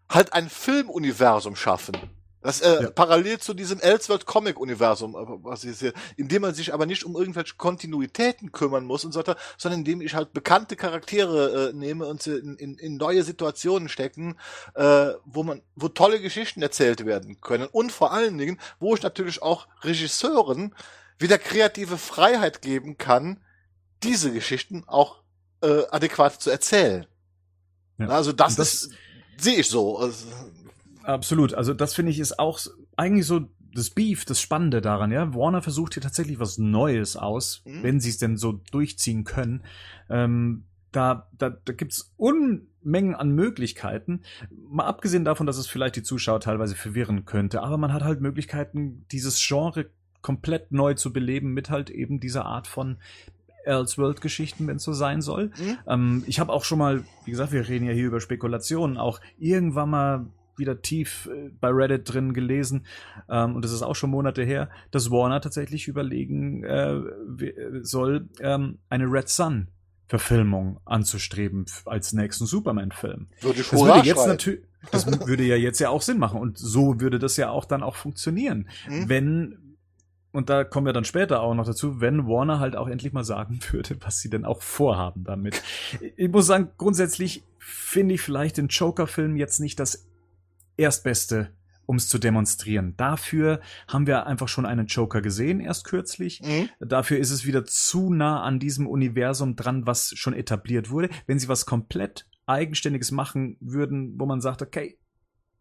halt ein Filmuniversum schaffen. Das äh, ja. parallel zu diesem Elseworld Comic Universum, äh, was ich sehe, in dem man sich aber nicht um irgendwelche Kontinuitäten kümmern muss und so weiter, sondern indem ich halt bekannte Charaktere äh, nehme und sie in, in, in neue Situationen stecken, äh, wo man, wo tolle Geschichten erzählt werden können und vor allen Dingen, wo ich natürlich auch Regisseuren wieder kreative Freiheit geben kann, diese Geschichten auch äh, adäquat zu erzählen. Ja. Also das, das ist sehe ich so. Also,
Absolut. Also das finde ich ist auch eigentlich so das Beef, das Spannende daran, ja. Warner versucht hier tatsächlich was Neues aus, mhm. wenn sie es denn so durchziehen können. Ähm, da, da, da gibt's Unmengen an Möglichkeiten. Mal abgesehen davon, dass es vielleicht die Zuschauer teilweise verwirren könnte, aber man hat halt Möglichkeiten, dieses Genre komplett neu zu beleben mit halt eben dieser Art von Elseworld-Geschichten, wenn es so sein soll. Mhm. Ähm, ich habe auch schon mal, wie gesagt, wir reden ja hier über Spekulationen, auch irgendwann mal wieder tief äh, bei Reddit drin gelesen, ähm, und das ist auch schon Monate her, dass Warner tatsächlich überlegen äh, soll, ähm, eine Red Sun Verfilmung anzustreben als nächsten Superman-Film.
Würde ich
Das würde jetzt natürlich, das *laughs* würde ja jetzt ja auch Sinn machen und so würde das ja auch dann auch funktionieren,
Mhm.
wenn und da kommen wir dann später auch noch dazu, wenn Warner halt auch endlich mal sagen *laughs* würde, was sie denn auch vorhaben damit. Ich muss sagen, grundsätzlich finde ich vielleicht den Joker-Film jetzt nicht das erstbeste, um es zu demonstrieren. Dafür haben wir einfach schon einen Joker gesehen, erst kürzlich.
Mhm.
Dafür ist es wieder zu nah an diesem Universum dran, was schon etabliert wurde. Wenn sie was komplett Eigenständiges machen würden, wo man sagt, okay,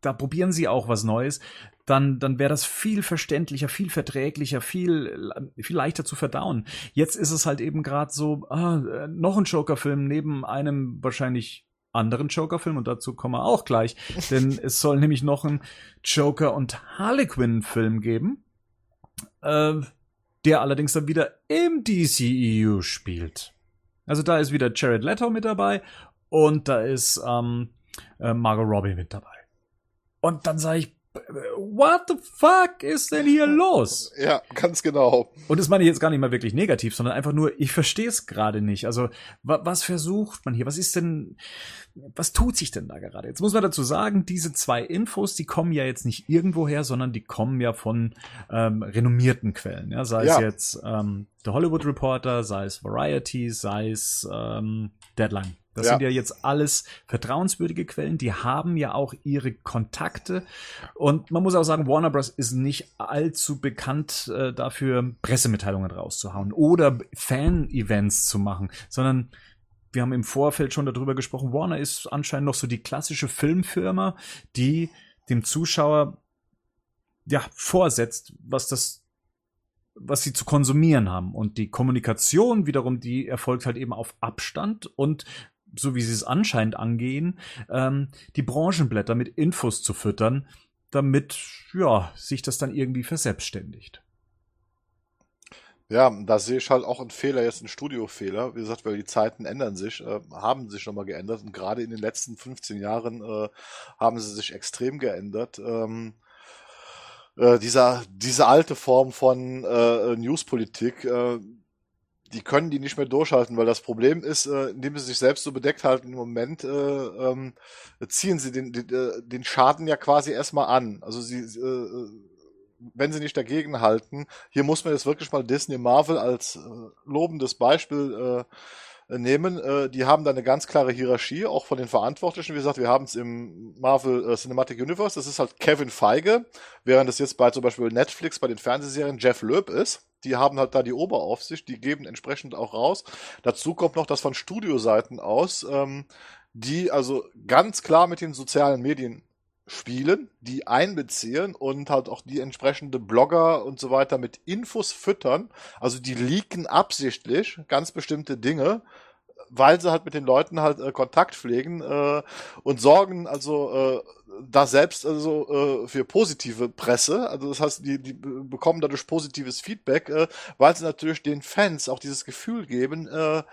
da probieren sie auch was Neues, dann, dann wäre das viel verständlicher, viel verträglicher, viel, viel leichter zu verdauen. Jetzt ist es halt eben gerade so, ah, äh, noch ein Joker-Film neben einem wahrscheinlich anderen Joker-Film und dazu kommen wir auch gleich, denn *laughs* es soll nämlich noch einen Joker- und Harlequin-Film geben, äh, der allerdings dann wieder im DCEU spielt. Also da ist wieder Jared Leto mit dabei und da ist ähm, äh, Margot Robbie mit dabei. Und dann sage ich, what the fuck ist denn hier los?
Ja, ganz genau.
Und das meine ich jetzt gar nicht mal wirklich negativ, sondern einfach nur, ich verstehe es gerade nicht. Also, wa was versucht man hier? Was ist denn, was tut sich denn da gerade? Jetzt muss man dazu sagen, diese zwei Infos, die kommen ja jetzt nicht irgendwo her, sondern die kommen ja von ähm, renommierten Quellen. Ja? Sei
Ja.
es jetzt ähm, The Hollywood Reporter, sei es Variety, sei es ähm, Deadline. Das
Ja.
sind ja jetzt alles vertrauenswürdige Quellen, die haben ja auch ihre Kontakte. Und man muss auch sagen, Warner Bros. ist nicht allzu bekannt äh, dafür, Pressemitteilungen rauszuhauen oder Fan-Events zu machen, sondern wir haben im Vorfeld schon darüber gesprochen, Warner ist anscheinend noch so die klassische Filmfirma, die dem Zuschauer ja vorsetzt, was das was sie zu konsumieren haben und die Kommunikation wiederum, die erfolgt halt eben auf Abstand und so wie sie es anscheinend angehen, ähm, die Branchenblätter mit Infos zu füttern, damit ja sich das dann irgendwie verselbstständigt.
Ja, da sehe ich halt auch einen Fehler, jetzt einen Studiofehler. Wie gesagt, weil die Zeiten ändern sich, äh, haben sich nochmal geändert und gerade in den letzten 15 Jahren äh, haben sie sich extrem geändert. Ähm, äh, dieser, diese alte Form von äh, Newspolitik, äh, die können die nicht mehr durchhalten, weil das Problem ist, äh, indem sie sich selbst so bedeckt halten im Moment, äh, ähm, ziehen sie den, den, äh, den Schaden ja quasi erstmal an. Also sie, äh, wenn sie nicht dagegen halten, hier muss man jetzt wirklich mal Disney Marvel als äh, lobendes Beispiel äh, nehmen. Äh, die haben da eine ganz klare Hierarchie, auch von den Verantwortlichen. Wie gesagt, wir haben es im Marvel äh, Cinematic Universe. Das ist halt Kevin Feige, während es jetzt bei zum Beispiel Netflix bei den Fernsehserien Jeff Loeb ist. Die haben halt da die Oberaufsicht, die geben entsprechend auch raus. Dazu kommt noch das von Studioseiten aus, ähm, die also ganz klar mit den sozialen Medien spielen, die einbeziehen und halt auch die entsprechende Blogger und so weiter mit Infos füttern. Also die leaken absichtlich ganz bestimmte Dinge, weil sie halt mit den Leuten halt äh, Kontakt pflegen äh, und sorgen also äh, da selbst also äh, für positive Presse. Also das heißt, die, die be- bekommen dadurch positives Feedback, äh, weil sie natürlich den Fans auch dieses Gefühl geben, äh,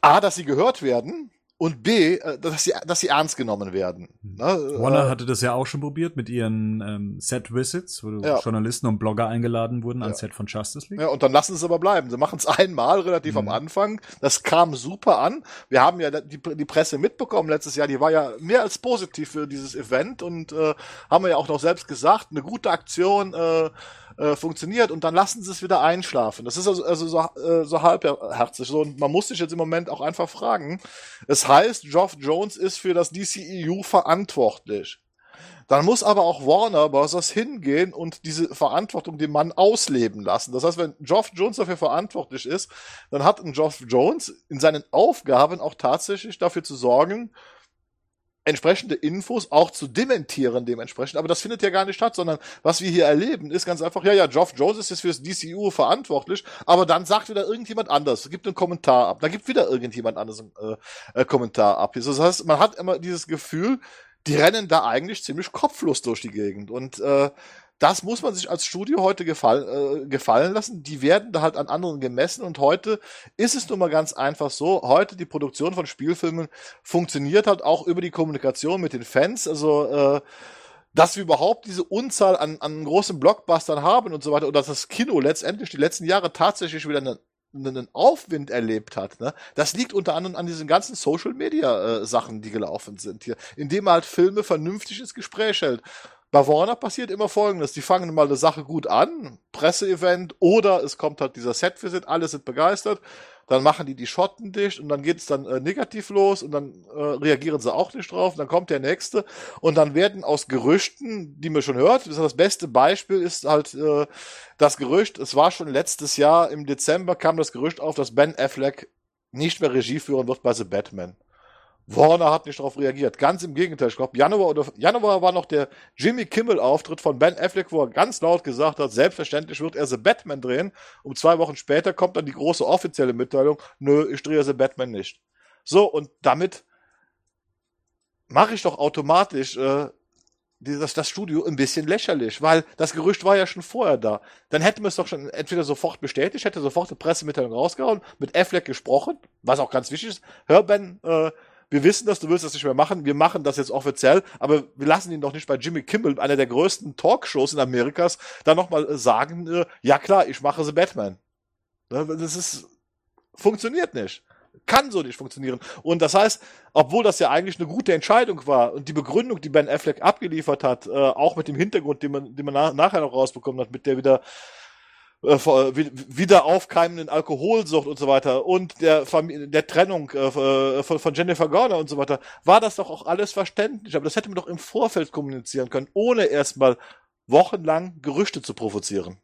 A, dass sie gehört werden und B, äh, dass sie, dass sie ernst genommen werden. Ne?
Warner
Äh,
hatte das ja auch schon probiert mit ihren ähm, Set-Visits, wo
Ja.
Journalisten und Blogger eingeladen wurden ans
Ja.
Set von Justice League.
Ja, und dann lassen sie es aber bleiben. Sie machen es einmal relativ
Mhm.
am Anfang. Das kam super an. Wir haben ja die, die Presse mitbekommen letztes Jahr. Die war ja mehr als positiv für dieses Event und äh, haben wir ja auch noch selbst gesagt, eine gute Aktion äh, äh, funktioniert und dann lassen sie es wieder einschlafen. Das ist also, also so, äh, so halbherzig. So, und man muss sich jetzt im Moment auch einfach fragen. Es heißt, Geoff Jones ist für das DCEU verantwortlich. Dann muss aber auch Warner Bros. hingehen und diese Verantwortung dem Mann ausleben lassen. Das heißt, wenn Geoff Jones dafür verantwortlich ist, dann hat ein Geoff Jones in seinen Aufgaben auch tatsächlich dafür zu sorgen, entsprechende Infos auch zu dementieren dementsprechend. Aber das findet ja gar nicht statt, sondern was wir hier erleben, ist ganz einfach, ja, ja, Geoff Jones ist jetzt für das DCU verantwortlich, aber dann sagt wieder irgendjemand anders, gibt einen Kommentar ab, da gibt wieder irgendjemand anders einen äh, äh, Kommentar ab. Das heißt, man hat immer dieses Gefühl, die rennen da eigentlich ziemlich kopflos durch die Gegend. Und äh, das muss man sich als Studio heute gefall, äh, gefallen lassen. Die werden da halt an anderen gemessen. Und heute ist es nun mal ganz einfach so. Heute die Produktion von Spielfilmen funktioniert halt auch über die Kommunikation mit den Fans. Also äh, dass wir überhaupt diese Unzahl an, an großen Blockbustern haben und so weiter und dass das Kino letztendlich die letzten Jahre tatsächlich wieder eine einen Aufwind erlebt hat, ne, das liegt unter anderem an diesen ganzen Social Media äh, Sachen, die gelaufen sind hier, indem er halt Filme vernünftig ins Gespräch hält. Bei Warner passiert immer Folgendes. Die fangen mal eine Sache gut an, Presseevent, oder es kommt halt dieser Set-Visit, alle sind begeistert, dann machen die die Schotten dicht und dann geht es dann äh, negativ los und dann äh, reagieren sie auch nicht drauf, dann kommt der nächste und dann werden aus Gerüchten, die man schon hört, das beste Beispiel ist halt äh, das Gerücht, es war schon letztes Jahr im Dezember kam das Gerücht auf, dass Ben Affleck nicht mehr Regie führen wird bei The Batman. Warner hat nicht darauf reagiert. Ganz im Gegenteil. Ich glaube, Januar oder Januar war noch der Jimmy Kimmel-Auftritt von Ben Affleck, wo er ganz laut gesagt hat, selbstverständlich wird er The Batman drehen. Um zwei Wochen später kommt dann die große offizielle Mitteilung, nö, ich drehe The Batman nicht. So, und damit mache ich doch automatisch äh, dieses, das Studio ein bisschen lächerlich, weil das Gerücht war ja schon vorher da. Dann hätten wir es doch schon entweder sofort bestätigt, hätte sofort eine Pressemitteilung rausgehauen, mit Affleck gesprochen, was auch ganz wichtig ist. Hör Ben, äh, wir wissen das, du willst das nicht mehr machen, wir machen das jetzt offiziell, aber wir lassen ihn doch nicht bei Jimmy Kimmel, einer der größten Talkshows in Amerikas, da nochmal sagen, äh, ja klar, ich mache The Batman. Ne, das ist, funktioniert nicht. Kann so nicht funktionieren. Und das heißt, obwohl das ja eigentlich eine gute Entscheidung war und die Begründung, die Ben Affleck abgeliefert hat, äh, auch mit dem Hintergrund, den man, den man nach, nachher noch rausbekommen hat, mit der wieder äh, wieder aufkeimenden Alkoholsucht und so weiter und der, Familie, der Trennung äh, äh, von, von Jennifer Garner und so weiter, war das doch auch alles verständlich. Aber das hätte man doch im Vorfeld kommunizieren können, ohne erstmal wochenlang Gerüchte zu provozieren.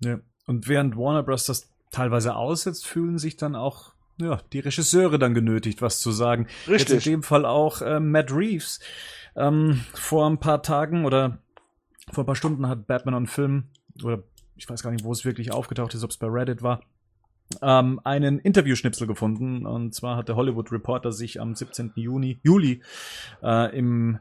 Ja. Und während Warner Bros. das teilweise aussetzt, fühlen sich dann auch ja, die Regisseure dann genötigt, was zu sagen. Richtig. Jetzt in dem Fall auch äh, Matt Reeves. Ähm, vor ein paar Tagen oder vor ein paar Stunden hat Batman on Film oder ich weiß gar nicht, wo es wirklich aufgetaucht ist, ob es bei Reddit war, ähm, einen Interviewschnipsel gefunden. Und zwar hat der Hollywood Reporter sich am 17. Juni, Juli äh, im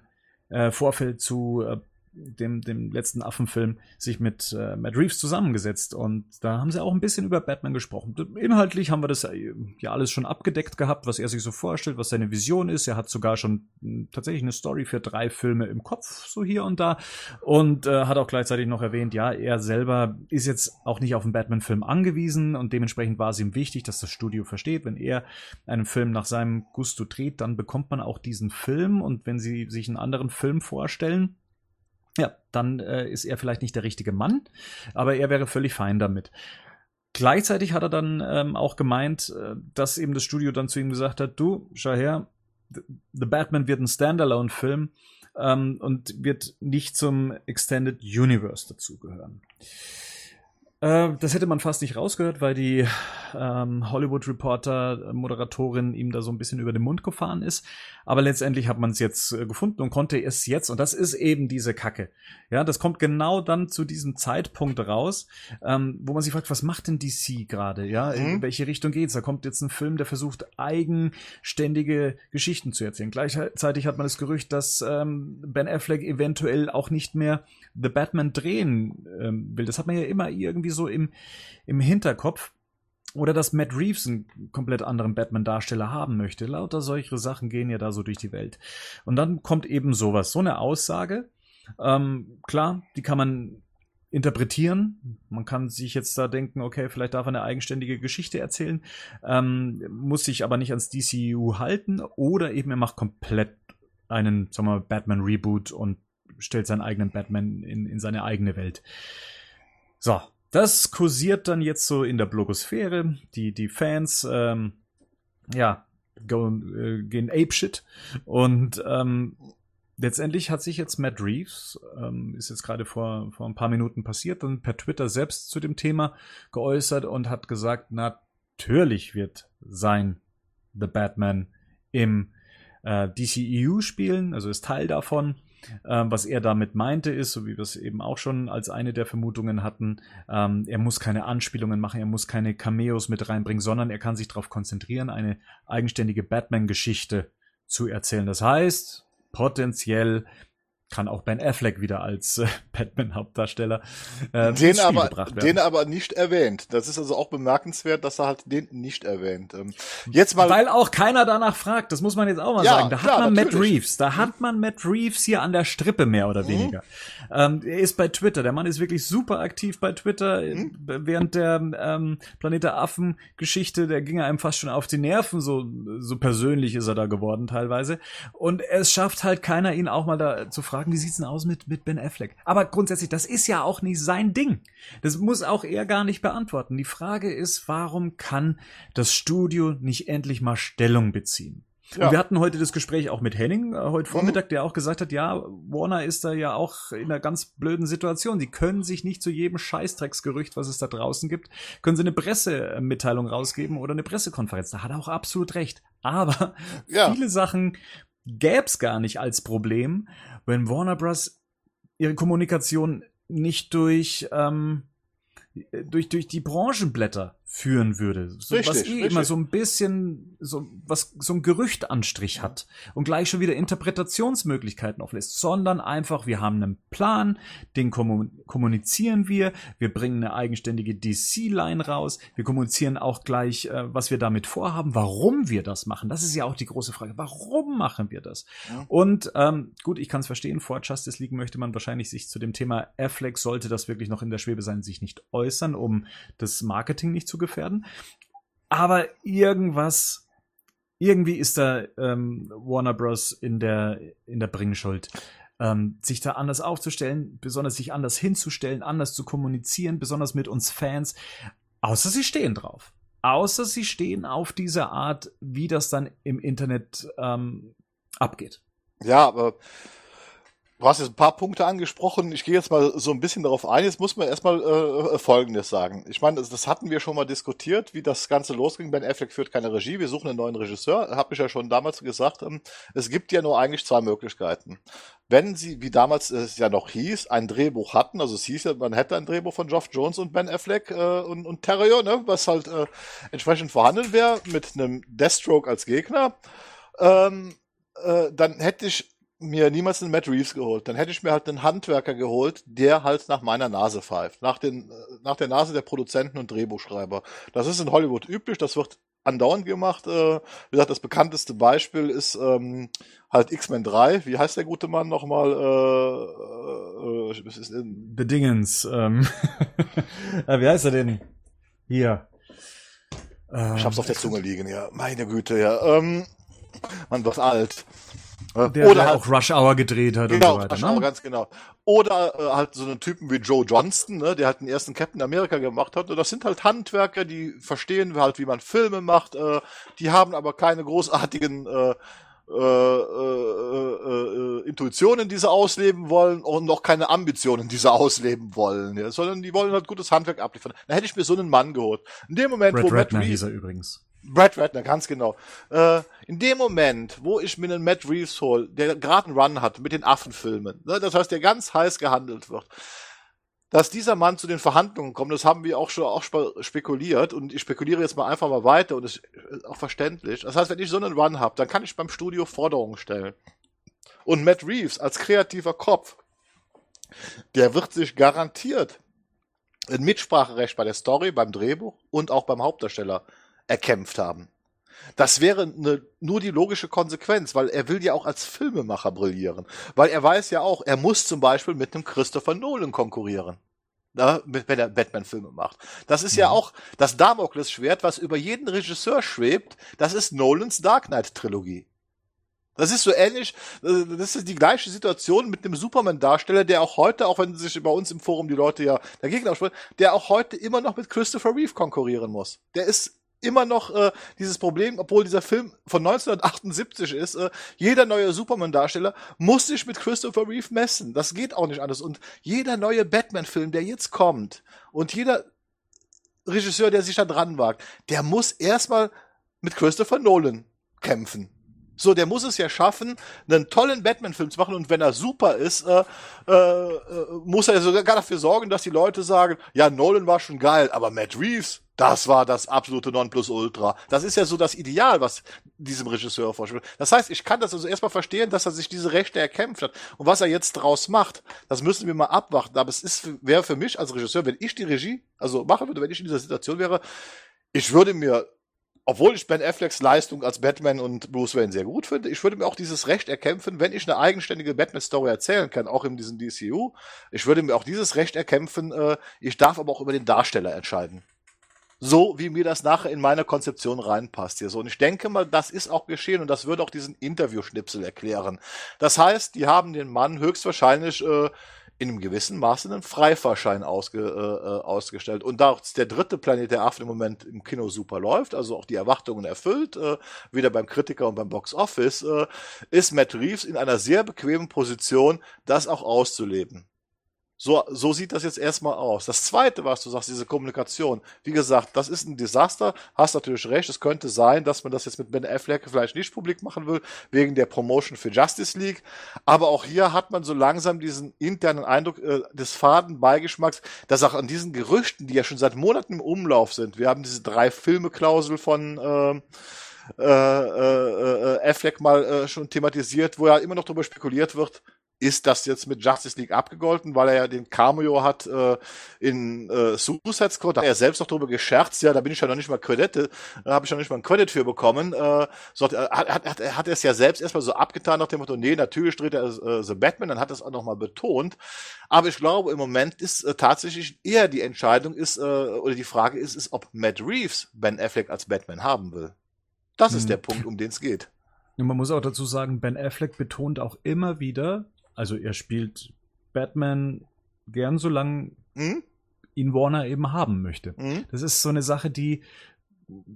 äh, Vorfeld zu äh, dem, dem letzten Affenfilm, sich mit äh, Matt Reeves zusammengesetzt. Und da haben sie auch ein bisschen über Batman gesprochen. Inhaltlich haben wir das äh, ja alles schon abgedeckt gehabt, was er sich so vorstellt, was seine Vision ist. Er hat sogar schon hm, tatsächlich eine Story für drei Filme im Kopf, so hier und da. Und äh, hat auch gleichzeitig noch erwähnt, ja, er selber ist jetzt auch nicht auf einen Batman-Film angewiesen und dementsprechend war es ihm wichtig, dass das Studio versteht, wenn er einen Film nach seinem Gusto dreht, dann bekommt man auch diesen Film. Und wenn sie sich einen anderen Film vorstellen, ja, dann äh, ist er vielleicht nicht der richtige Mann, aber er wäre völlig fein damit. Gleichzeitig hat er dann ähm, auch gemeint, äh, dass eben das Studio dann zu ihm gesagt hat, du, schau her, The Batman wird ein Standalone-Film ähm, und wird nicht zum Extended Universe dazugehören. Äh, das hätte man fast nicht rausgehört, weil die ähm, Hollywood Reporter Moderatorin ihm da so ein bisschen über den Mund gefahren ist. Aber letztendlich hat man es jetzt äh, gefunden und konnte es jetzt, und das ist eben diese Kacke. Ja, das kommt genau dann zu diesem Zeitpunkt raus, ähm, wo man sich fragt, was macht denn DC gerade? Ja, in mhm. welche Richtung geht's? Da kommt jetzt ein Film, der versucht, eigenständige Geschichten zu erzählen. Gleichzeitig hat man das Gerücht, dass ähm, Ben Affleck eventuell auch nicht mehr The Batman drehen ähm, will. Das hat man ja immer irgendwie so im, im Hinterkopf. Oder dass Matt Reeves einen komplett anderen Batman-Darsteller haben möchte. Lauter solche Sachen gehen ja da so durch die Welt. Und dann kommt eben sowas, so eine Aussage. Ähm, klar, die kann man interpretieren. Man kann sich jetzt da denken, okay, vielleicht darf er eine eigenständige Geschichte erzählen, ähm, muss sich aber nicht ans DCU halten oder eben er macht komplett einen, sagen wir Batman-Reboot und stellt seinen eigenen Batman in, in seine eigene Welt. So, das kursiert dann jetzt so in der Blogosphäre. Die, die Fans, ähm, ja, go, äh, gehen apeshit. Und ähm, letztendlich hat sich jetzt Matt Reeves, ähm, ist jetzt gerade vor, vor ein paar Minuten passiert, dann per Twitter selbst zu dem Thema geäußert und hat gesagt, natürlich wird sein The Batman im äh, DCEU spielen, also ist Teil davon. Ähm, was er damit meinte, ist, so wie wir es eben auch schon als eine der Vermutungen hatten, ähm, er muss keine Anspielungen machen, er muss keine Cameos mit reinbringen, sondern er kann sich darauf konzentrieren, eine eigenständige Batman-Geschichte zu erzählen. Das heißt, potenziell kann auch Ben Affleck wieder als äh, *laughs* Batman-Hauptdarsteller äh,
den aber, den aber nicht erwähnt. Das ist also auch bemerkenswert, dass er halt den nicht erwähnt. Ähm,
jetzt mal, weil auch keiner danach fragt. Das muss man jetzt auch mal ja, sagen. Da klar, hat man natürlich. Matt Reeves. Da hat man Matt Reeves hier an der Strippe mehr oder mhm. weniger. Ähm, er ist bei Twitter. Der Mann ist wirklich super aktiv bei Twitter. Mhm. Während der ähm, Planet der Affen-Geschichte, der ging einem fast schon auf die Nerven. So so persönlich ist er da geworden teilweise. Und es schafft halt keiner, ihn auch mal da zu fragen fragen, wie sieht's denn aus mit, mit Ben Affleck? Aber grundsätzlich, das ist ja auch nicht sein Ding. Das muss auch er gar nicht beantworten. Die Frage ist, warum kann das Studio nicht endlich mal Stellung beziehen? Ja. Und wir hatten heute das Gespräch auch mit Henning, äh, heute mhm. Vormittag, der auch gesagt hat, ja, Warner ist da ja auch in einer ganz blöden Situation. Die können sich nicht zu jedem Scheißdrecksgerücht, was es da draußen gibt, können sie eine Pressemitteilung rausgeben oder eine Pressekonferenz. Da hat er auch absolut recht. Aber ja. viele Sachen gäb's gar nicht als Problem, wenn Warner Bros. ihre Kommunikation nicht durch, ähm, durch, durch die Branchenblätter führen würde. So, richtig, was eh richtig. immer so ein bisschen, so, was so ein Gerüchtanstrich hat und gleich schon wieder Interpretationsmöglichkeiten auflässt, sondern einfach, wir haben einen Plan, den kommunizieren wir, wir bringen eine eigenständige DC-Line raus, wir kommunizieren auch gleich, äh, was wir damit vorhaben, warum wir das machen. Das ist ja auch die große Frage. Warum machen wir das? Ja. Und ähm, gut, ich kann es verstehen, vor Justice League möchte man wahrscheinlich sich zu dem Thema Affleck, sollte das wirklich noch in der Schwebe sein, sich nicht äußern, um das Marketing nicht zu gefährden. Aber irgendwas, irgendwie ist da ähm, Warner Bros. in der, in der Bringschuld. Ähm, sich da anders aufzustellen, besonders sich anders hinzustellen, anders zu kommunizieren, besonders mit uns Fans. Außer sie stehen drauf. Außer sie stehen auf diese Art, wie das dann im Internet ähm, abgeht.
Ja, aber Du hast jetzt ein paar Punkte angesprochen. Ich gehe jetzt mal so ein bisschen darauf ein. Jetzt muss man erstmal äh, Folgendes sagen. Ich meine, das, das, hatten wir schon mal diskutiert, wie das Ganze losging. Ben Affleck führt keine Regie. Wir suchen einen neuen Regisseur. Hab ich ja schon damals gesagt. Ähm, es gibt ja nur eigentlich zwei Möglichkeiten. Wenn sie, wie damals es ja noch hieß, ein Drehbuch hatten, also es hieß ja, man hätte ein Drehbuch von Geoff Jones und Ben Affleck äh, und, und Terrier, ne, was halt äh, entsprechend vorhanden wäre, mit einem Deathstroke als Gegner, ähm, äh, dann hätte ich mir niemals einen Matt Reeves geholt. Dann hätte ich mir halt einen Handwerker geholt, der halt nach meiner Nase pfeift. Nach, den, nach der Nase der Produzenten und Drehbuchschreiber. Das ist in Hollywood üblich, das wird andauernd gemacht. Äh, wie gesagt, das bekannteste Beispiel ist ähm, halt X-Men 3. Wie heißt der gute Mann nochmal? Äh,
äh, äh, Bedingens. Ähm. *laughs* wie heißt er denn? Hier.
ich hab's auf der Zunge liegen, ja. Meine Güte, ja. Ähm, man wird alt.
Der, oder der halt, auch Rush Hour gedreht hat
genau,
und so weiter.
Rush ne? Hour, ganz genau. Oder äh, halt so einen Typen wie Joe Johnston, ne, der halt den ersten Captain America gemacht hat. Und das sind halt Handwerker, die verstehen halt, wie man Filme macht. Äh, die haben aber keine großartigen äh, äh, äh, äh, Intuitionen, die sie ausleben wollen und noch keine Ambitionen, die sie ausleben wollen, ja, sondern die wollen halt gutes Handwerk abliefern. Da hätte ich mir so einen Mann geholt. In dem Moment,
Brad wo Redner Matt hieß er übrigens.
Brad Ratner, ganz genau. Äh, in dem Moment, wo ich mir einen Matt Reeves hole, der gerade einen Run hat mit den Affenfilmen, ne, das heißt, der ganz heiß gehandelt wird, dass dieser Mann zu den Verhandlungen kommt, das haben wir auch schon auch spekuliert und ich spekuliere jetzt mal einfach mal weiter und das ist auch verständlich. Das heißt, wenn ich so einen Run habe, dann kann ich beim Studio Forderungen stellen. Und Matt Reeves als kreativer Kopf, der wird sich garantiert ein Mitspracherecht bei der Story, beim Drehbuch und auch beim Hauptdarsteller erkämpft haben. Das wäre ne, nur die logische Konsequenz, weil er will ja auch als Filmemacher brillieren. Weil er weiß ja auch, er muss zum Beispiel mit einem Christopher Nolan konkurrieren. Na, wenn er Batman-Filme macht. Das ist ja, ja mhm. auch das Damoklesschwert, was über jeden Regisseur schwebt. Das ist Nolans Dark Knight-Trilogie. Das ist so ähnlich, äh, das ist die gleiche Situation mit dem Superman-Darsteller, der auch heute, auch wenn sich bei uns im Forum die Leute ja dagegen aussprechen, der auch heute immer noch mit Christopher Reeve konkurrieren muss. Der ist immer noch äh, dieses Problem, obwohl dieser Film von 1978 ist, äh, jeder neue Superman-Darsteller muss sich mit Christopher Reeve messen. Das geht auch nicht anders. Und jeder neue Batman-Film, der jetzt kommt, und jeder Regisseur, der sich da dran wagt, der muss erstmal mit Christopher Nolan kämpfen. So, der muss es ja schaffen, einen tollen Batman-Film zu machen und wenn er super ist, äh, äh, äh, muss er sogar dafür sorgen, dass die Leute sagen, ja, Nolan war schon geil, aber Matt Reeves, das war das absolute Nonplusultra. Das ist ja so das Ideal, was diesem Regisseur vorstellt. Das heißt, ich kann das also erstmal verstehen, dass er sich diese Rechte erkämpft hat. Und was er jetzt draus macht, das müssen wir mal abwarten. Aber es ist, wäre für mich als Regisseur, wenn ich die Regie, also machen würde, wenn ich in dieser Situation wäre, ich würde mir obwohl ich Ben Afflecks Leistung als Batman und Bruce Wayne sehr gut finde, ich würde mir auch dieses Recht erkämpfen, wenn ich eine eigenständige Batman-Story erzählen kann, auch in diesem DCU. Ich würde mir auch dieses Recht erkämpfen, äh, ich darf aber auch über den Darsteller entscheiden. So, wie mir das nachher in meine Konzeption reinpasst hier so. Und ich denke mal, das ist auch geschehen und das würde auch diesen Interview-Schnipsel erklären. Das heißt, die haben den Mann höchstwahrscheinlich äh, in einem gewissen Maße einen Freifahrschein ausge, äh, äh, ausgestellt. Und da der dritte Planet der Affen im Moment im Kino super läuft, also auch die Erwartungen erfüllt, äh, wieder beim Kritiker und beim Box Office, äh, ist Matt Reeves in einer sehr bequemen Position, das auch auszuleben. So, so sieht das jetzt erstmal aus. Das zweite, was du sagst, diese Kommunikation. Wie gesagt, das ist ein Desaster. Hast natürlich recht. Es könnte sein, dass man das jetzt mit Ben Affleck vielleicht nicht publik machen will, wegen der Promotion für Justice League. Aber auch hier hat man so langsam diesen internen Eindruck äh, des faden Beigeschmacks, dass auch an diesen Gerüchten, die ja schon seit Monaten im Umlauf sind, wir haben diese drei Filme-Klausel von, äh, äh, äh, äh, Affleck mal äh, schon thematisiert, wo ja immer noch darüber spekuliert wird, ist das jetzt mit Justice League abgegolten, weil er ja den Cameo hat äh, in äh, Suicide Squad, da hat er selbst noch drüber gescherzt, ja, da bin ich ja noch nicht mal Credit, da habe ich ja noch nicht mal einen Credit für bekommen. Äh, so hat, hat, hat, hat er es ja selbst erstmal so abgetan nach dem Motto, nee, natürlich dreht er äh, The Batman, dann hat er es auch nochmal betont. Aber ich glaube, im Moment ist äh, tatsächlich eher die Entscheidung ist, äh, oder die Frage ist, ist, ob Matt Reeves Ben Affleck als Batman haben will. Das ist hm. der Punkt, um den es geht.
Man muss auch dazu sagen, Ben Affleck betont auch immer wieder, also er spielt Batman gern, solange mhm. ihn Warner eben haben möchte. Mhm. Das ist so eine Sache, die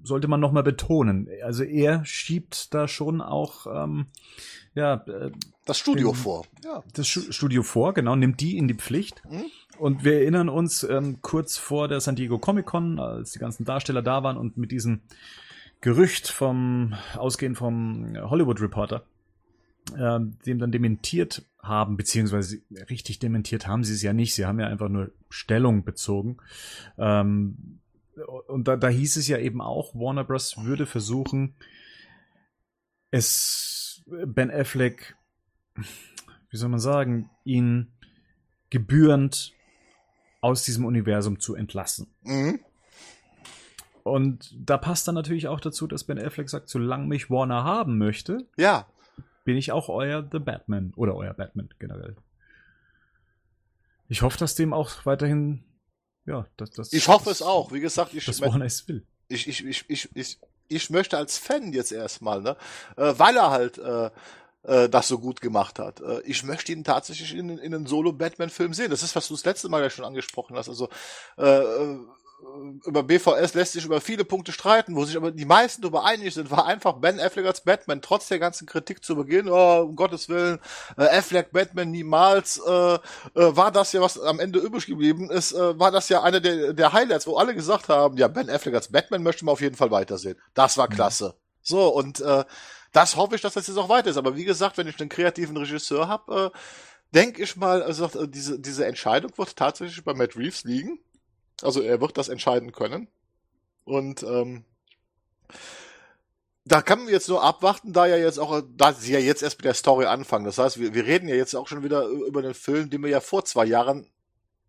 sollte man nochmal betonen. Also er schiebt da schon auch ähm, ja
äh, das Studio den, vor. Ja.
Das Studio vor, genau, nimmt die in die Pflicht. Mhm. Und wir erinnern uns ähm, kurz vor der San Diego Comic Con, als die ganzen Darsteller da waren und mit diesem Gerücht vom ausgehend vom Hollywood Reporter äh, dem dann dementiert haben, beziehungsweise richtig dementiert haben sie es ja nicht. Sie haben ja einfach nur Stellung bezogen. Ähm, und da, da hieß es ja eben auch, Warner Bros. würde versuchen, es Ben Affleck, wie soll man sagen, ihn gebührend aus diesem Universum zu entlassen. Mhm. Und da passt dann natürlich auch dazu, dass Ben Affleck sagt, solange mich Warner haben möchte,
ja
bin ich auch euer The Batman oder euer Batman generell. Ich hoffe, dass dem auch weiterhin, ja, dass das.
Ich hoffe es auch. Wie gesagt, ich,
das es will.
Ich, ich, ich, ich, ich, ich möchte als Fan jetzt erstmal, ne, äh, weil er halt äh, äh, das so gut gemacht hat. Äh, ich möchte ihn tatsächlich in, in einen Solo-Batman-Film sehen. Das ist, was du das letzte Mal ja schon angesprochen hast. Also äh, äh über BVS lässt sich über viele Punkte streiten, wo sich aber die meisten darüber einig sind, war einfach Ben Affleck als Batman, trotz der ganzen Kritik zu Beginn, oh, um Gottes Willen, äh, Affleck Batman niemals, äh, äh, war das ja, was am Ende übrig geblieben ist, äh, war das ja einer der, der Highlights, wo alle gesagt haben, ja, Ben Affleck als Batman möchte man auf jeden Fall weitersehen. Das war mhm. klasse. So, und äh, das hoffe ich, dass das jetzt auch weiter ist. Aber wie gesagt, wenn ich einen kreativen Regisseur habe, äh, denke ich mal, also diese, diese Entscheidung wird tatsächlich bei Matt Reeves liegen. Also er wird das entscheiden können. Und ähm, da kann man jetzt nur abwarten, da ja jetzt auch, da sie ja jetzt erst mit der Story anfangen. Das heißt, wir, wir reden ja jetzt auch schon wieder über den Film, den wir ja vor zwei Jahren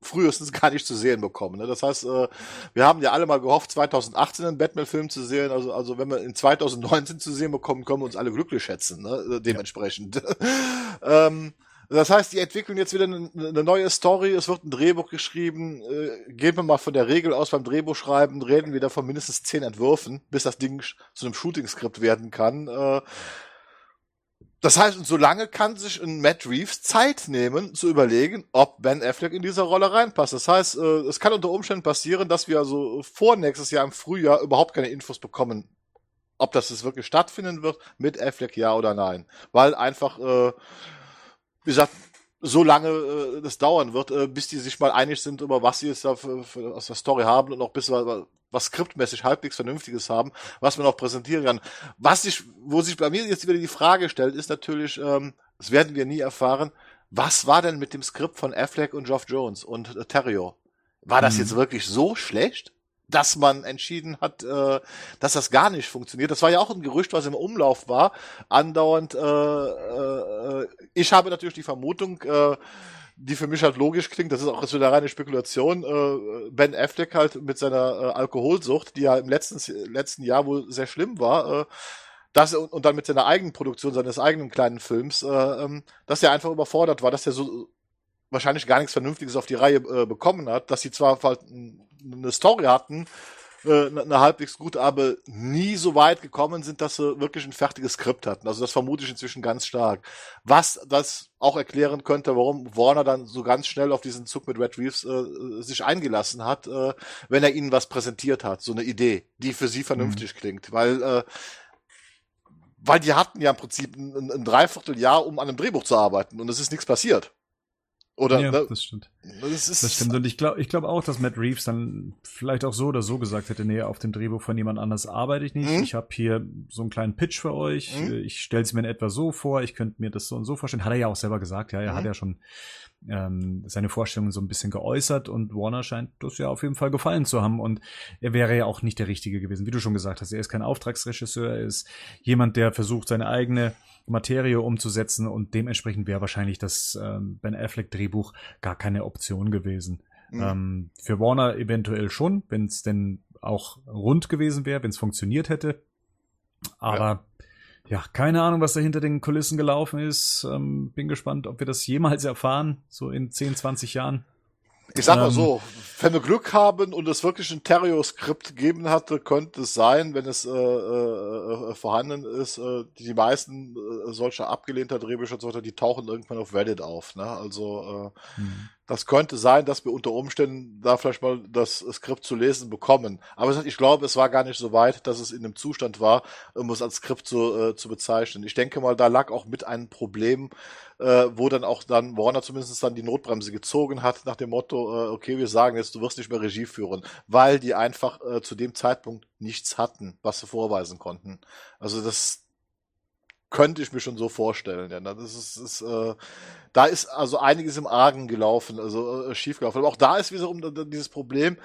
frühestens *laughs* gar nicht zu sehen bekommen. Ne? Das heißt, äh, wir haben ja alle mal gehofft, 2018 einen Batman-Film zu sehen. Also, also wenn wir in 2019 zu sehen bekommen, können wir uns alle glücklich schätzen, ne? dementsprechend. Ja. *laughs* ähm, das heißt, die entwickeln jetzt wieder eine, eine, neue Story, es wird ein Drehbuch geschrieben. Äh, gehen wir mal von der Regel aus beim Drehbuchschreiben, reden wir da von mindestens zehn Entwürfen, bis das Ding zu einem Shooting-Skript werden kann. Äh, das heißt, und solange kann sich ein Matt Reeves Zeit nehmen, zu überlegen, ob Ben Affleck in diese Rolle reinpasst. Das heißt, äh, es kann unter Umständen passieren, dass wir also vor nächstes Jahr im Frühjahr überhaupt keine Infos bekommen, ob das jetzt wirklich stattfinden wird, mit Affleck ja oder nein. Weil einfach, äh, wie gesagt, so lange äh, das dauern wird, äh, bis die sich mal einig sind, über was sie jetzt da für, für, aus der Story haben und auch bis wir was skriptmäßig halbwegs Vernünftiges haben, was man auch präsentieren kann. Was sich, wo sich bei mir jetzt wieder die Frage stellt, ist natürlich, ähm, das werden wir nie erfahren, was war denn mit dem Skript von Affleck und Geoff Jones und äh, Terrio? War das hm. jetzt wirklich so schlecht? Dass man entschieden hat, äh, dass das gar nicht funktioniert. Das war ja auch ein Gerücht, was im Umlauf war. Andauernd, äh, äh, ich habe natürlich die Vermutung, äh, die für mich halt logisch klingt, das ist auch so eine reine Spekulation, äh, Ben Affleck halt mit seiner äh, Alkoholsucht, die ja im letzten, letzten Jahr wohl sehr schlimm war, äh, und, und dann mit seiner eigenen Produktion seines eigenen kleinen Films, äh, ähm, dass er einfach überfordert war, dass er so wahrscheinlich gar nichts Vernünftiges auf die Reihe äh, bekommen hat, dass sie zwar halt eine Story hatten, äh, eine halbwegs gute, aber nie so weit gekommen sind, dass sie wirklich ein fertiges Skript hatten. Also das vermute ich inzwischen ganz stark. Was das auch erklären könnte, warum Warner dann so ganz schnell auf diesen Zug mit Red Reeves äh, sich eingelassen hat, äh, wenn er ihnen was präsentiert hat, so eine Idee, die für sie vernünftig mhm. klingt. Weil äh, weil die hatten ja im Prinzip ein, ein Dreivierteljahr, um an einem Drehbuch zu arbeiten und es ist nichts passiert.
Oder, ja, ne? das stimmt. Das, ist, das stimmt. Und ich glaube ich glaube auch, dass Matt Reeves dann vielleicht auch so oder so gesagt hätte, nee, auf dem Drehbuch von jemand anders arbeite ich nicht. Mhm. Ich habe hier so einen kleinen Pitch für euch. Mhm. Ich stelle es mir in etwa so vor. Ich könnte mir das so und so vorstellen. Hat er ja auch selber gesagt. Ja, er mhm. hat ja schon ähm, seine Vorstellungen so ein bisschen geäußert und Warner scheint das ja auf jeden Fall gefallen zu haben. Und er wäre ja auch nicht der Richtige gewesen. Wie du schon gesagt hast, er ist kein Auftragsregisseur. Er ist jemand, der versucht, seine eigene Materie umzusetzen und dementsprechend wäre wahrscheinlich das ähm, Ben Affleck Drehbuch gar keine Option gewesen. Mhm. Ähm, für Warner eventuell schon, wenn es denn auch rund gewesen wäre, wenn es funktioniert hätte. Aber ja. ja. keine Ahnung, was da hinter den Kulissen gelaufen ist. Ähm, bin gespannt, ob wir das jemals erfahren, so in 10, 20 Jahren.
Ich sag mal ähm, so, wenn wir Glück haben und es wirklich ein Terrio-Skript gegeben hatte, könnte es sein, wenn es äh, äh, äh vorhanden ist, äh, die meisten äh, solcher abgelehnter Drehbücher, die tauchen irgendwann auf Reddit auf. Ne? Also äh, hm. Das könnte sein, dass wir unter Umständen da vielleicht mal das Skript zu lesen bekommen. Aber ich glaube, es war gar nicht so weit, dass es in dem Zustand war, um es als Skript zu, äh, zu bezeichnen. Ich denke mal, da lag auch mit einem Problem, äh, wo dann auch dann Warner zumindest dann die Notbremse gezogen hat, nach dem Motto, äh, okay, wir sagen jetzt, du wirst nicht mehr Regie führen, weil die einfach äh, zu dem Zeitpunkt nichts hatten, was sie vorweisen konnten. Also das, könnte ich mir schon so vorstellen. Ja, das ist, ist äh, da ist also einiges im Argen gelaufen, also äh, schief. Aber auch da ist wiederum dieses Problem,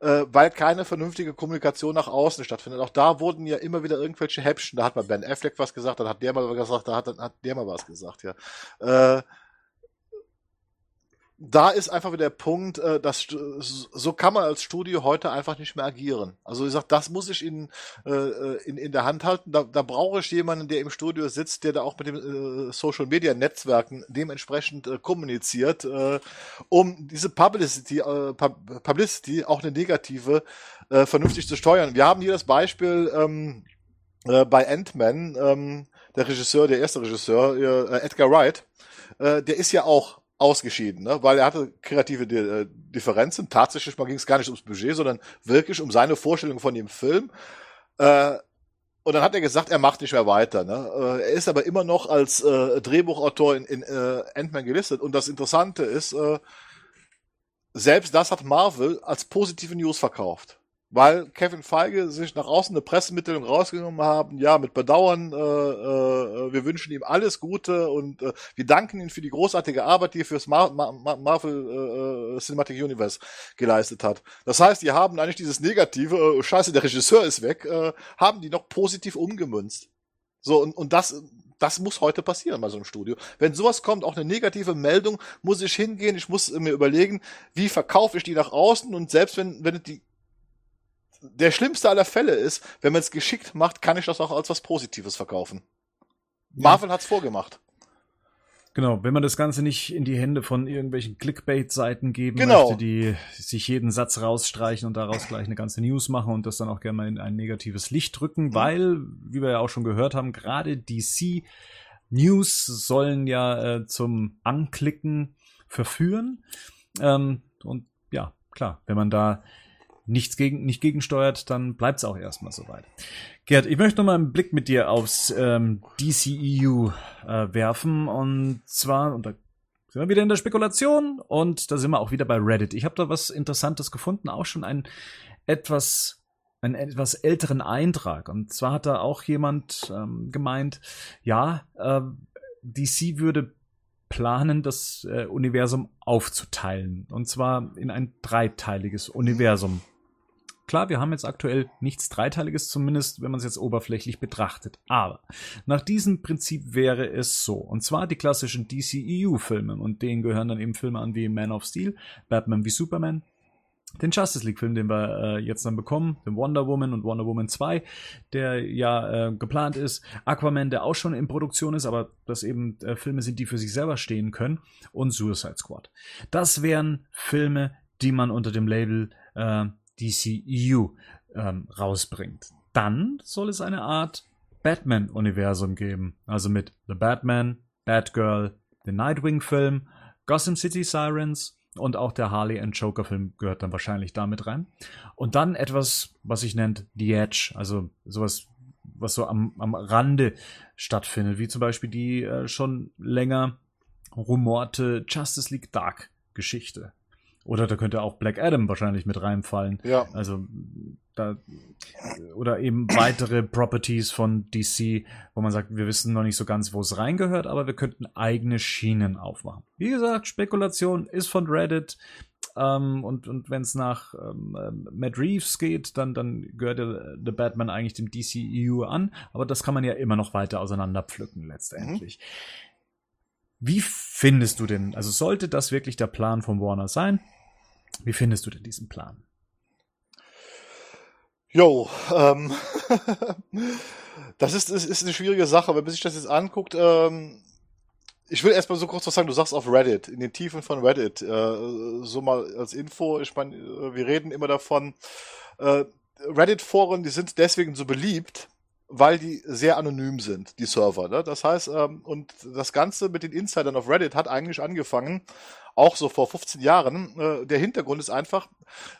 äh, weil keine vernünftige Kommunikation nach außen stattfindet. Auch da wurden ja immer wieder irgendwelche Häppchen. Da hat mal Ben Affleck was gesagt, dann hat der mal was gesagt, da hat, hat der mal was gesagt. Ja. Äh, da ist einfach wieder der Punkt, äh, dass so kann man als Studio heute einfach nicht mehr agieren. Also ich sag, das muss ich in, äh, in, in der Hand halten. Da, da brauche ich jemanden, der im Studio sitzt, der da auch mit den äh, Social Media Netzwerken dementsprechend äh, kommuniziert, äh, um diese Publicity, äh, Publicity, auch eine negative, äh, vernünftig zu steuern. Wir haben hier das Beispiel ähm, äh, bei Ant-Man, ähm, der Regisseur, der erste Regisseur, äh, Edgar Wright, äh, der ist ja auch ausgeschieden, ne? weil er hatte kreative äh, Differenzen. Tatsächlich mal ging es gar nicht ums Budget, sondern wirklich um seine Vorstellung von dem Film. Äh, und dann hat er gesagt, er macht nicht mehr weiter. Ne? Äh, er ist aber immer noch als äh, Drehbuchautor in, in äh, Ant-Man gelistet. Und das Interessante ist, äh, selbst das hat Marvel als positive News verkauft weil Kevin Feige sich nach außen eine Pressemitteilung rausgenommen haben, ja, mit Bedauern, äh, äh, wir wünschen ihm alles Gute und äh, wir danken ihm für die großartige Arbeit, die er fürs Mar Mar Marvel äh, Cinematic Universe geleistet hat. Das heißt, die haben eigentlich dieses negative, äh, scheiße, der Regisseur ist weg, äh, haben die noch positiv umgemünzt. So, und, und das, das muss heute passieren bei so einem Studio. Wenn sowas kommt, auch eine negative Meldung, muss ich hingehen, ich muss mir überlegen, wie verkaufe ich die nach außen und selbst wenn, wenn die der schlimmste aller Fälle ist, wenn man es geschickt macht, kann ich das auch als was Positives verkaufen. Ja. Marvel hat's vorgemacht.
Genau, wenn man das Ganze nicht in die Hände von irgendwelchen Clickbait-Seiten geben genau. möchte, die sich jeden Satz rausstreichen und daraus gleich eine ganze News machen und das dann auch gerne mal in ein negatives Licht drücken, mhm. weil, wie wir ja auch schon gehört haben, gerade DC News sollen ja äh, zum Anklicken verführen. Ähm, und ja, klar, wenn man da nichts gegen, nicht gegensteuert, dann bleibt es auch erstmal soweit. Gerd, ich möchte noch mal einen Blick mit dir aufs ähm, DCEU äh, werfen und zwar, und da sind wir wieder in der Spekulation und da sind wir auch wieder bei Reddit. Ich habe da was Interessantes gefunden, auch schon ein etwas einen etwas älteren Eintrag. Und zwar hat da auch jemand ähm, gemeint, ja, äh, DC würde planen, das äh, Universum aufzuteilen. Und zwar in ein dreiteiliges Universum. Klar, wir haben jetzt aktuell nichts Dreiteiliges, zumindest wenn man es jetzt oberflächlich betrachtet. Aber nach diesem Prinzip wäre es so. Und zwar die klassischen DCEU-Filme. Und denen gehören dann eben Filme an wie Man of Steel, Batman wie Superman, den Justice League-Film, den wir äh, jetzt dann bekommen, den Wonder Woman und Wonder Woman 2, der ja äh, geplant ist, Aquaman, der auch schon in Produktion ist, aber das eben äh, Filme sind, die für sich selber stehen können, und Suicide Squad. Das wären Filme, die man unter dem Label äh, DCEU ähm, rausbringt. Dann soll es eine Art Batman-Universum geben, also mit The Batman, Batgirl, den Nightwing-Film, Gotham City Sirens, und auch der Harley and Joker Film gehört dann wahrscheinlich damit rein. Und dann etwas, was sich nennt The Edge, also sowas, was so am, am Rande stattfindet, wie zum Beispiel die äh, schon länger rumorte Justice League Dark Geschichte. Oder da könnte auch Black Adam wahrscheinlich mit reinfallen.
Ja.
Also da, oder eben weitere Properties von DC, wo man sagt, wir wissen noch nicht so ganz, wo es reingehört, aber wir könnten eigene Schienen aufmachen. Wie gesagt, Spekulation ist von Reddit. Ähm, und und wenn es nach ähm, Matt Reeves geht, dann, dann gehört der, der Batman eigentlich dem DCEU an. Aber das kann man ja immer noch weiter auseinanderpflücken letztendlich. Mhm. Wie findest du denn, also sollte das wirklich der Plan von Warner sein? Wie findest du denn diesen Plan?
Jo, ähm, *laughs* das ist, ist, ist eine schwierige Sache, wenn man sich das jetzt anguckt. Ähm, ich will erstmal so kurz was sagen, du sagst auf Reddit, in den Tiefen von Reddit, äh, so mal als Info, ich meine, äh, wir reden immer davon, äh, Reddit-Foren, die sind deswegen so beliebt, weil die sehr anonym sind, die Server. Ne? Das heißt, ähm, und das Ganze mit den Insidern auf Reddit hat eigentlich angefangen, auch so vor 15 Jahren. Äh, der Hintergrund ist einfach,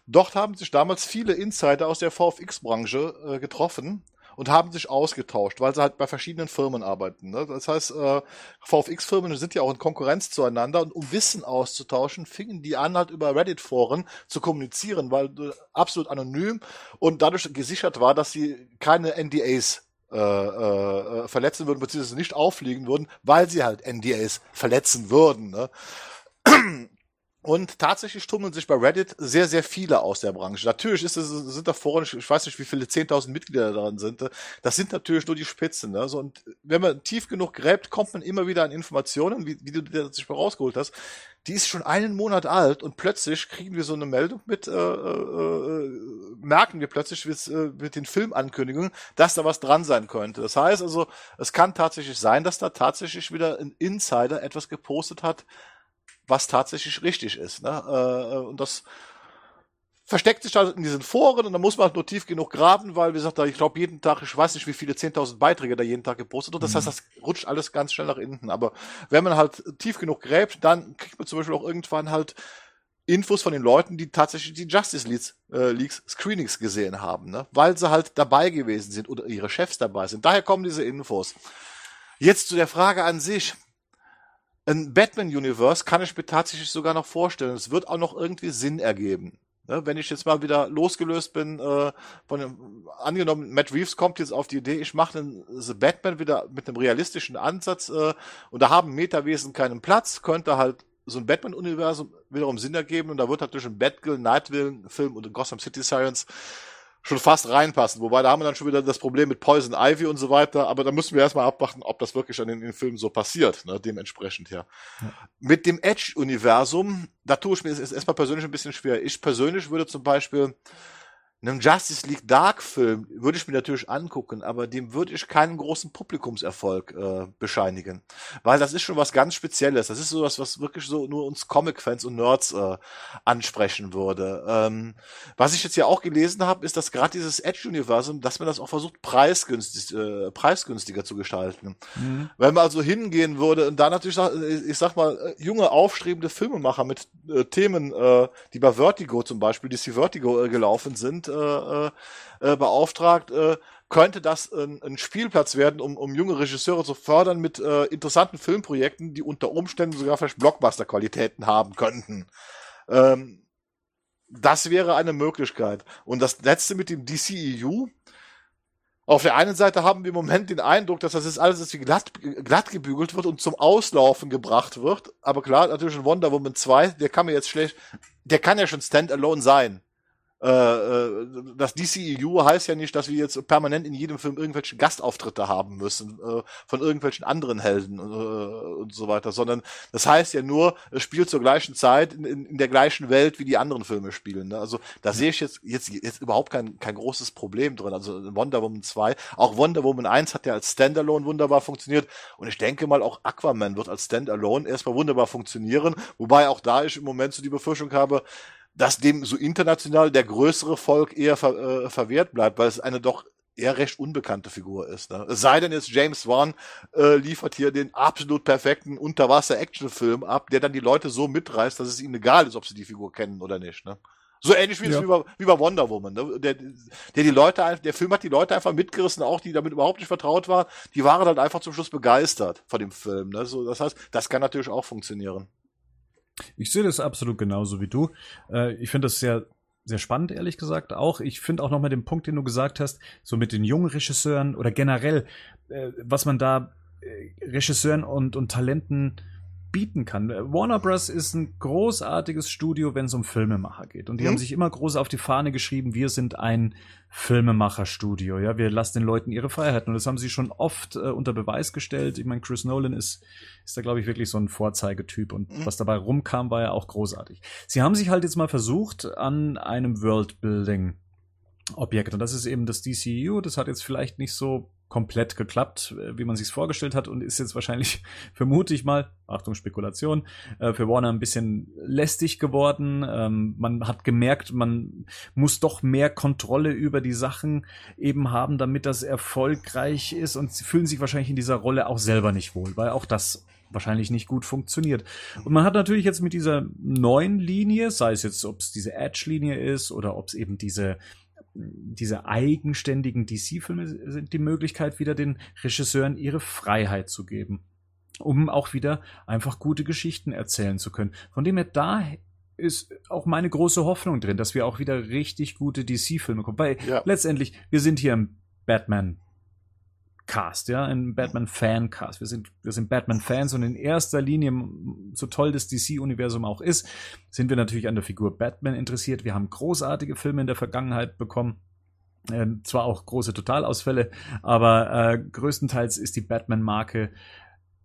dort haben sich damals viele Insider aus der VFX-Branche äh, getroffen und haben sich ausgetauscht, weil sie halt bei verschiedenen Firmen arbeiten. Ne? Das heißt, äh, VFX-Firmen sind ja auch in Konkurrenz zueinander und um Wissen auszutauschen, fingen die an, halt über Reddit-Foren zu kommunizieren, weil äh, absolut anonym und dadurch gesichert war, dass sie keine NDAs äh, äh, verletzen würden, beziehungsweise nicht auffliegen würden, weil sie halt NDAs verletzen würden. Ne? Und tatsächlich tummeln sich bei Reddit sehr, sehr viele aus der Branche. Natürlich ist es, sind da Foren, ich weiß nicht, wie viele 10.000 Mitglieder daran sind. Das sind natürlich nur die Spitzen. Ne? Und wenn man tief genug gräbt, kommt man immer wieder an Informationen, wie, wie du das sich mal rausgeholt hast. Die ist schon einen Monat alt und plötzlich kriegen wir so eine Meldung mit, äh, äh, äh merken wir plötzlich mit, äh, mit den Filmankündigungen, dass da was dran sein könnte. Das heißt also, es kann tatsächlich sein, dass da tatsächlich wieder ein Insider etwas gepostet hat, was tatsächlich richtig ist. Ne? Äh, und das versteckt sich halt in diesen Foren und da muss man halt nur tief genug graben, weil, wie gesagt, ich glaube, jeden Tag, ich weiß nicht, wie viele 10.000 Beiträge da jeden Tag gepostet wird. Das mhm. heißt, das rutscht alles ganz schnell nach hinten. Aber wenn man halt tief genug gräbt, dann kriegt man zum Beispiel auch irgendwann halt Infos von den Leuten, die tatsächlich die Justice Leagues, äh, Leagues Screenings gesehen haben, ne? weil sie halt dabei gewesen sind oder ihre Chefs dabei sind. Daher kommen diese Infos. Jetzt zu der Frage an sich ein Batman-Universe kann ich mir tatsächlich sogar noch vorstellen. Es wird auch noch irgendwie Sinn ergeben. Ne, wenn ich jetzt mal wieder losgelöst bin, äh, von dem, angenommen, Matt Reeves kommt jetzt auf die Idee, ich mache den The Batman wieder mit einem realistischen Ansatz äh, und da haben Metawesen keinen Platz, könnte halt so ein Batman-Universum wiederum Sinn ergeben und da wird durch einen Batgirl, Nightwing-Film und Gotham City Sirens schon fast reinpassen. Wobei da haben wir dann schon wieder das Problem mit Poison Ivy und so weiter. Aber da müssen wir erstmal abwarten, ob das wirklich dann in den Filmen so passiert, ne, dementsprechend ja. ja. Mit dem Edge-Universum, da tue ich mir erstmal persönlich ein bisschen schwer. Ich persönlich würde zum Beispiel einem Justice League Dark Film würde ich mir natürlich angucken, aber dem würde ich keinen großen Publikumserfolg äh, bescheinigen, weil das ist schon was ganz Spezielles. Das ist sowas, was wirklich so nur uns Comic-Fans und Nerds äh, ansprechen würde. Ähm, was ich jetzt ja auch gelesen habe, ist, dass gerade dieses Edge-Universum, dass man das auch versucht, preisgünstig, äh, preisgünstiger zu gestalten. Mhm. Wenn man also hingehen würde und da natürlich, ich sag mal, äh, junge aufstrebende Filmemacher mit äh, Themen, äh, die bei Vertigo zum Beispiel, die DC Vertigo äh, gelaufen sind äh, äh, beauftragt, äh, könnte das ein, ein Spielplatz werden, um, um junge Regisseure zu fördern mit äh, interessanten Filmprojekten, die unter Umständen sogar vielleicht Blockbuster-Qualitäten haben könnten. Ähm, das wäre eine Möglichkeit. Und das letzte mit dem DCEU, auf der einen Seite haben wir im Moment den Eindruck, dass das jetzt alles wie glatt, glatt gebügelt wird und zum Auslaufen gebracht wird. Aber klar, natürlich ein Wonder Woman 2, der kann mir jetzt schlecht, der kann ja schon Standalone sein. Äh, äh, das DCEU heißt ja nicht, dass wir jetzt permanent in jedem Film irgendwelche Gastauftritte haben müssen äh, von irgendwelchen anderen Helden und so weiter, sondern das heißt ja nur, es spielt zur gleichen Zeit in, in, in der gleichen Welt, wie die anderen Filme spielen. Ne? Also da sehe ich jetzt, jetzt jetzt überhaupt kein kein großes Problem drin. Also Wonder Woman 2, auch Wonder Woman 1 hat ja als Standalone wunderbar funktioniert und ich denke mal auch Aquaman wird als Standalone erstmal wunderbar funktionieren, wobei auch da ich im Moment so die Befürchtung habe, dass dem so international der größere Volk eher ver, äh, verwehrt bleibt, weil es eine doch eher recht unbekannte Figur ist. Ne? Es sei denn jetzt James Wan äh, liefert hier den absolut perfekten Unterwasser-Actionfilm ab, der dann die Leute so mitreißt, dass es ihnen egal ist, ob sie die Figur kennen oder nicht. Ne? So ähnlich wie, ja. wie, bei, wie bei Wonder Woman. Ne? Der, der die Leute, der Film hat die Leute einfach mitgerissen, auch die damit überhaupt nicht vertraut waren. Die waren dann einfach zum Schluss begeistert von dem Film. Ne? So, das heißt, das kann natürlich auch funktionieren.
Ich sehe das absolut genauso wie du. Äh, ich finde das sehr, sehr spannend, ehrlich gesagt. Auch, ich finde auch nochmal den Punkt, den du gesagt hast, so mit den jungen Regisseuren oder generell, äh, was man da äh, Regisseuren und, und Talenten bieten kann. Warner Bros. ist ein großartiges Studio, wenn es um Filmemacher geht. Und die mhm. haben sich immer groß auf die Fahne geschrieben, wir sind ein Filmemacherstudio. Ja, wir lassen den Leuten ihre Freiheiten. Und das haben sie schon oft äh, unter Beweis gestellt. Ich meine, Chris Nolan ist, ist da, glaube ich, wirklich so ein Vorzeigetyp. Und mhm. was dabei rumkam, war ja auch großartig. Sie haben sich halt jetzt mal versucht an einem Worldbuilding Objekt. Und das ist eben das DCU. Das hat jetzt vielleicht nicht so komplett geklappt, äh, wie man sich vorgestellt hat und ist jetzt wahrscheinlich, *laughs* vermute ich mal, Achtung Spekulation, äh, für Warner ein bisschen lästig geworden. Ähm, man hat gemerkt, man muss doch mehr Kontrolle über die Sachen eben haben, damit das erfolgreich ist und sie fühlen sich wahrscheinlich in dieser Rolle auch selber nicht wohl, weil auch das wahrscheinlich nicht gut funktioniert. Und man hat natürlich jetzt mit dieser neuen Linie, sei es jetzt, ob es diese Edge-Linie ist oder ob es eben diese diese eigenständigen DC-Filme sind die Möglichkeit, wieder den Regisseuren ihre Freiheit zu geben, um auch wieder einfach gute Geschichten erzählen zu können. Von dem her da ist auch meine große Hoffnung drin, dass wir auch wieder richtig gute DC-Filme kommen. Weil ja. letztendlich, wir sind hier im Batman Cast, ja, ein Batman-Fan-Cast. Wir sind, wir sind Batman-Fans und in erster Linie, so toll das DC-Universum auch ist, sind wir natürlich an der Figur Batman interessiert. Wir haben großartige Filme in der Vergangenheit bekommen. Äh, zwar auch große Totalausfälle, aber äh, größtenteils ist die Batman-Marke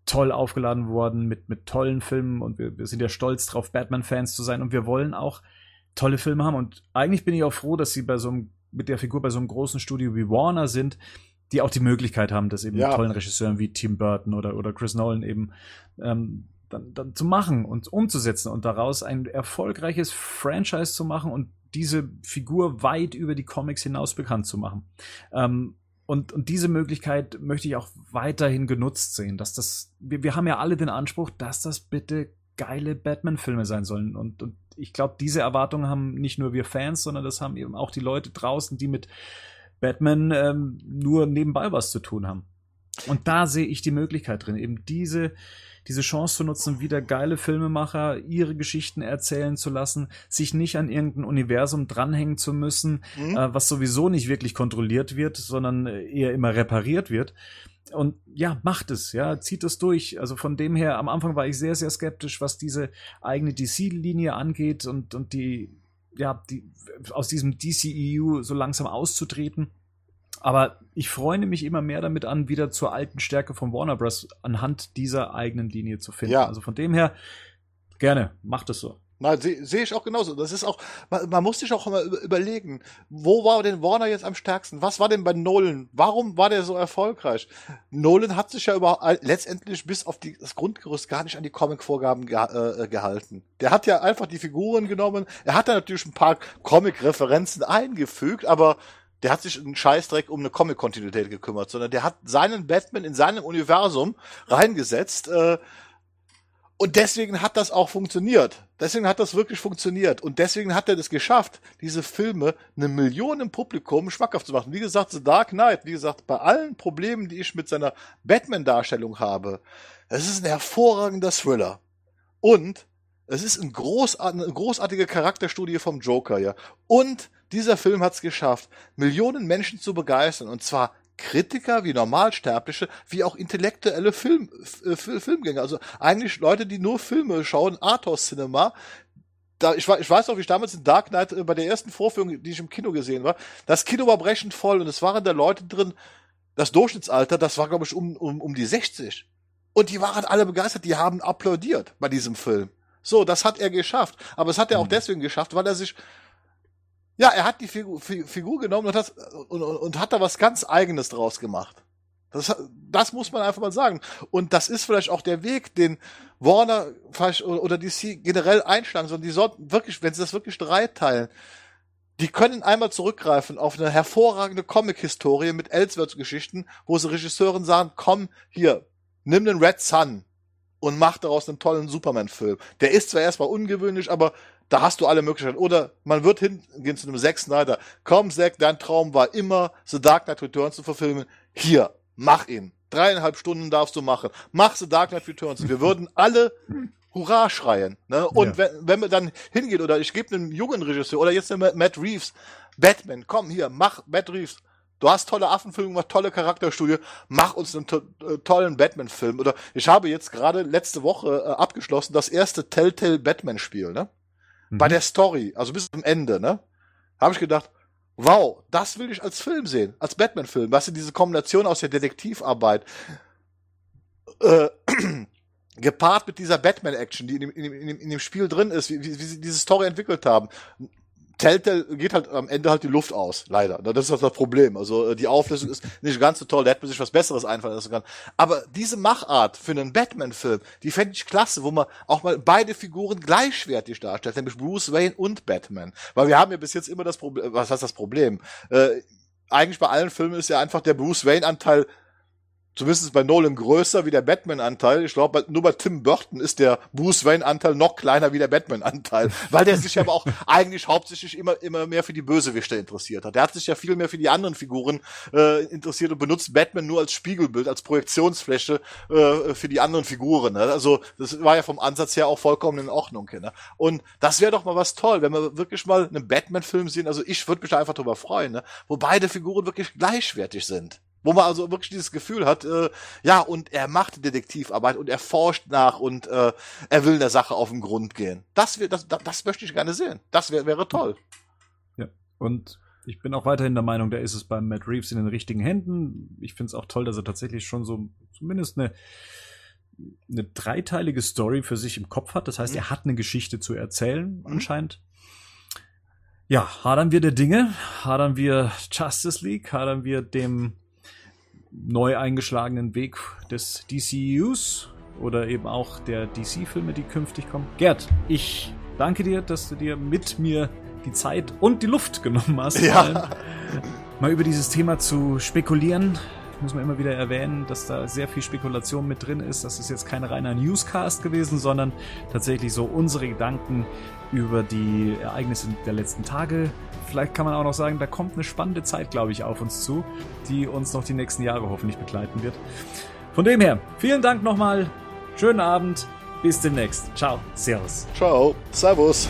toll aufgeladen worden mit, mit tollen Filmen und wir, wir sind ja stolz drauf, Batman-Fans zu sein und wir wollen auch tolle Filme haben und eigentlich bin ich auch froh, dass sie bei so einem, mit der Figur bei so einem großen Studio wie Warner sind, die auch die Möglichkeit haben, das eben ja. mit tollen Regisseuren wie Tim Burton oder, oder Chris Nolan eben ähm, dann, dann zu machen und umzusetzen und daraus ein erfolgreiches Franchise zu machen und diese Figur weit über die Comics hinaus bekannt zu machen. Ähm, und, und diese Möglichkeit möchte ich auch weiterhin genutzt sehen, dass das, wir, wir haben ja alle den Anspruch, dass das bitte geile Batman-Filme sein sollen. Und, und ich glaube, diese Erwartungen haben nicht nur wir Fans, sondern das haben eben auch die Leute draußen, die mit Batman ähm, nur nebenbei was zu tun haben. Und da sehe ich die Möglichkeit drin, eben diese, diese Chance zu nutzen, wieder geile Filmemacher ihre Geschichten erzählen zu lassen, sich nicht an irgendein Universum dranhängen zu müssen, mhm. äh, was sowieso nicht wirklich kontrolliert wird, sondern eher immer repariert wird. Und ja, macht es, ja, zieht es durch. Also von dem her, am Anfang war ich sehr, sehr skeptisch, was diese eigene DC-Linie angeht und, und die ja, die, aus diesem DCEU so langsam auszutreten. Aber ich freue mich immer mehr damit an, wieder zur alten Stärke von Warner Bros. anhand dieser eigenen Linie zu finden. Ja. Also von dem her, gerne, macht es so.
Nein, sehe seh ich auch genauso. Das ist auch, man, man muss sich auch mal überlegen, wo war denn Warner jetzt am stärksten? Was war denn bei Nolan? Warum war der so erfolgreich? Nolan hat sich ja über, letztendlich bis auf die, das Grundgerüst gar nicht an die Comic-Vorgaben ge, äh, gehalten. Der hat ja einfach die Figuren genommen. Er hat da natürlich ein paar Comic-Referenzen eingefügt, aber der hat sich einen Scheißdreck um eine Comic-Kontinuität gekümmert, sondern der hat seinen Batman in seinem Universum reingesetzt, äh, Und deswegen hat das auch funktioniert. Deswegen hat das wirklich funktioniert. Und deswegen hat er das geschafft, diese Filme eine Million im Publikum schmackhaft zu machen. Wie gesagt, The Dark Knight, wie gesagt, bei allen Problemen, die ich mit seiner Batman-Darstellung habe, es ist ein hervorragender Thriller. Und es ist ein großart eine großartige Charakterstudie vom Joker, ja. Und dieser Film hat es geschafft, Millionen Menschen zu begeistern. Und zwar Kritiker wie Normalsterbliche, wie auch intellektuelle Film, äh, Filmgänger. Also eigentlich Leute, die nur Filme schauen, Arthouse Cinema. Da, ich, ich weiß noch, wie ich damals in Dark Knight äh, bei der ersten Vorführung, die ich im Kino gesehen war, das Kino war brechend voll und es waren da Leute drin, das Durchschnittsalter, das war, glaube ich, um, um, um die 60. Und die waren alle begeistert, die haben applaudiert bei diesem Film. So, das hat er geschafft. Aber es hat er auch mhm. deswegen geschafft, weil er sich ja, er hat die Figur, Figur genommen und hat, und, und, hat da was ganz Eigenes draus gemacht. Das, das muss man einfach mal sagen. Und das ist vielleicht auch der Weg, den Warner oder DC generell einschlagen sollen. Die sollten wirklich, wenn sie das wirklich dreiteilen, die können einmal zurückgreifen auf eine hervorragende Comic-Historie mit Ellsworth-Geschichten, wo sie Regisseuren sagen, komm, hier, nimm den Red Sun und mach daraus einen tollen Superman-Film. Der ist zwar erstmal ungewöhnlich, aber da hast du alle Möglichkeiten. Oder man wird hingehen zu einem Zack Snyder. Komm, Zack, dein Traum war immer, The Dark Knight Returns zu verfilmen. Hier, mach ihn. Dreieinhalb Stunden darfst du machen. Mach The Dark Knight Returns. Wir würden alle Hurra schreien. Ne? Und ja. wenn, wenn man dann hingeht, oder ich gebe einem jungen Regisseur, oder jetzt Matt Reeves, Batman, komm hier, mach Matt Reeves. Du hast tolle Affenfilme gemacht, tolle Charakterstudie, mach uns einen to äh, tollen Batman-Film. Oder ich habe jetzt gerade letzte Woche äh, abgeschlossen das erste Telltale Batman-Spiel, ne? Mhm. Bei der Story, also bis zum Ende, ne? Habe ich gedacht, wow, das will ich als Film sehen, als Batman-Film. Weißt du, diese Kombination aus der Detektivarbeit, äh, *clears throat* gepaart mit dieser Batman-Action, die in dem, in, dem, in dem Spiel drin ist, wie, wie, wie sie diese Story entwickelt haben. Telltale geht halt am Ende halt die Luft aus, leider. Das ist halt das Problem. Also äh, die Auflösung ist nicht ganz so toll, da hätte man sich was Besseres einfallen lassen können. Aber diese Machart für einen Batman-Film, die fände ich klasse, wo man auch mal beide Figuren gleichwertig darstellt, nämlich Bruce Wayne und Batman. Weil wir haben ja bis jetzt immer das Problem, was heißt das Problem? Äh, eigentlich bei allen Filmen ist ja einfach der Bruce Wayne-Anteil zumindest bei Nolan größer wie der Batman-Anteil. Ich glaube, nur bei Tim Burton ist der Bruce Wayne-Anteil noch kleiner wie der Batman-Anteil, *laughs* weil der sich aber auch eigentlich hauptsächlich immer immer mehr für die Bösewichte interessiert hat. Der hat sich ja viel mehr für die anderen Figuren äh, interessiert und benutzt Batman nur als Spiegelbild, als Projektionsfläche äh, für die anderen Figuren. Ne? Also das war ja vom Ansatz her auch vollkommen in Ordnung. Ne? Und das wäre doch mal was toll, wenn wir wirklich mal einen Batman-Film sehen. Also ich würde mich einfach drüber freuen, ne? wo beide Figuren wirklich gleichwertig sind. Wo man also wirklich dieses Gefühl hat, äh, ja, und er macht Detektivarbeit und er forscht nach und äh, er will der Sache auf den Grund gehen. Das, wär, das, das, das möchte ich gerne sehen. Das wär, wäre toll.
Ja, und ich bin auch weiterhin der Meinung, da ist es beim Matt Reeves in den richtigen Händen. Ich finde es auch toll, dass er tatsächlich schon so zumindest eine, eine dreiteilige Story für sich im Kopf hat. Das heißt, mhm. er hat eine Geschichte zu erzählen, mhm. anscheinend. Ja, hadern wir der Dinge, hadern wir Justice League, hadern wir dem neu eingeschlagenen Weg des DCUs oder eben auch der DC-Filme, die künftig kommen. Gerd, ich danke dir, dass du dir mit mir die Zeit und die Luft genommen hast, ja. mal, mal über dieses Thema zu spekulieren muss man immer wieder erwähnen, dass da sehr viel Spekulation mit drin ist. Das ist jetzt kein reiner Newscast gewesen, sondern tatsächlich so unsere Gedanken über die Ereignisse der letzten Tage. Vielleicht kann man auch noch sagen, da kommt eine spannende Zeit, glaube ich, auf uns zu, die uns noch die nächsten Jahre hoffentlich begleiten wird. Von dem her, vielen Dank nochmal. Schönen Abend. Bis demnächst. Ciao. Servus.
Ciao. Servus.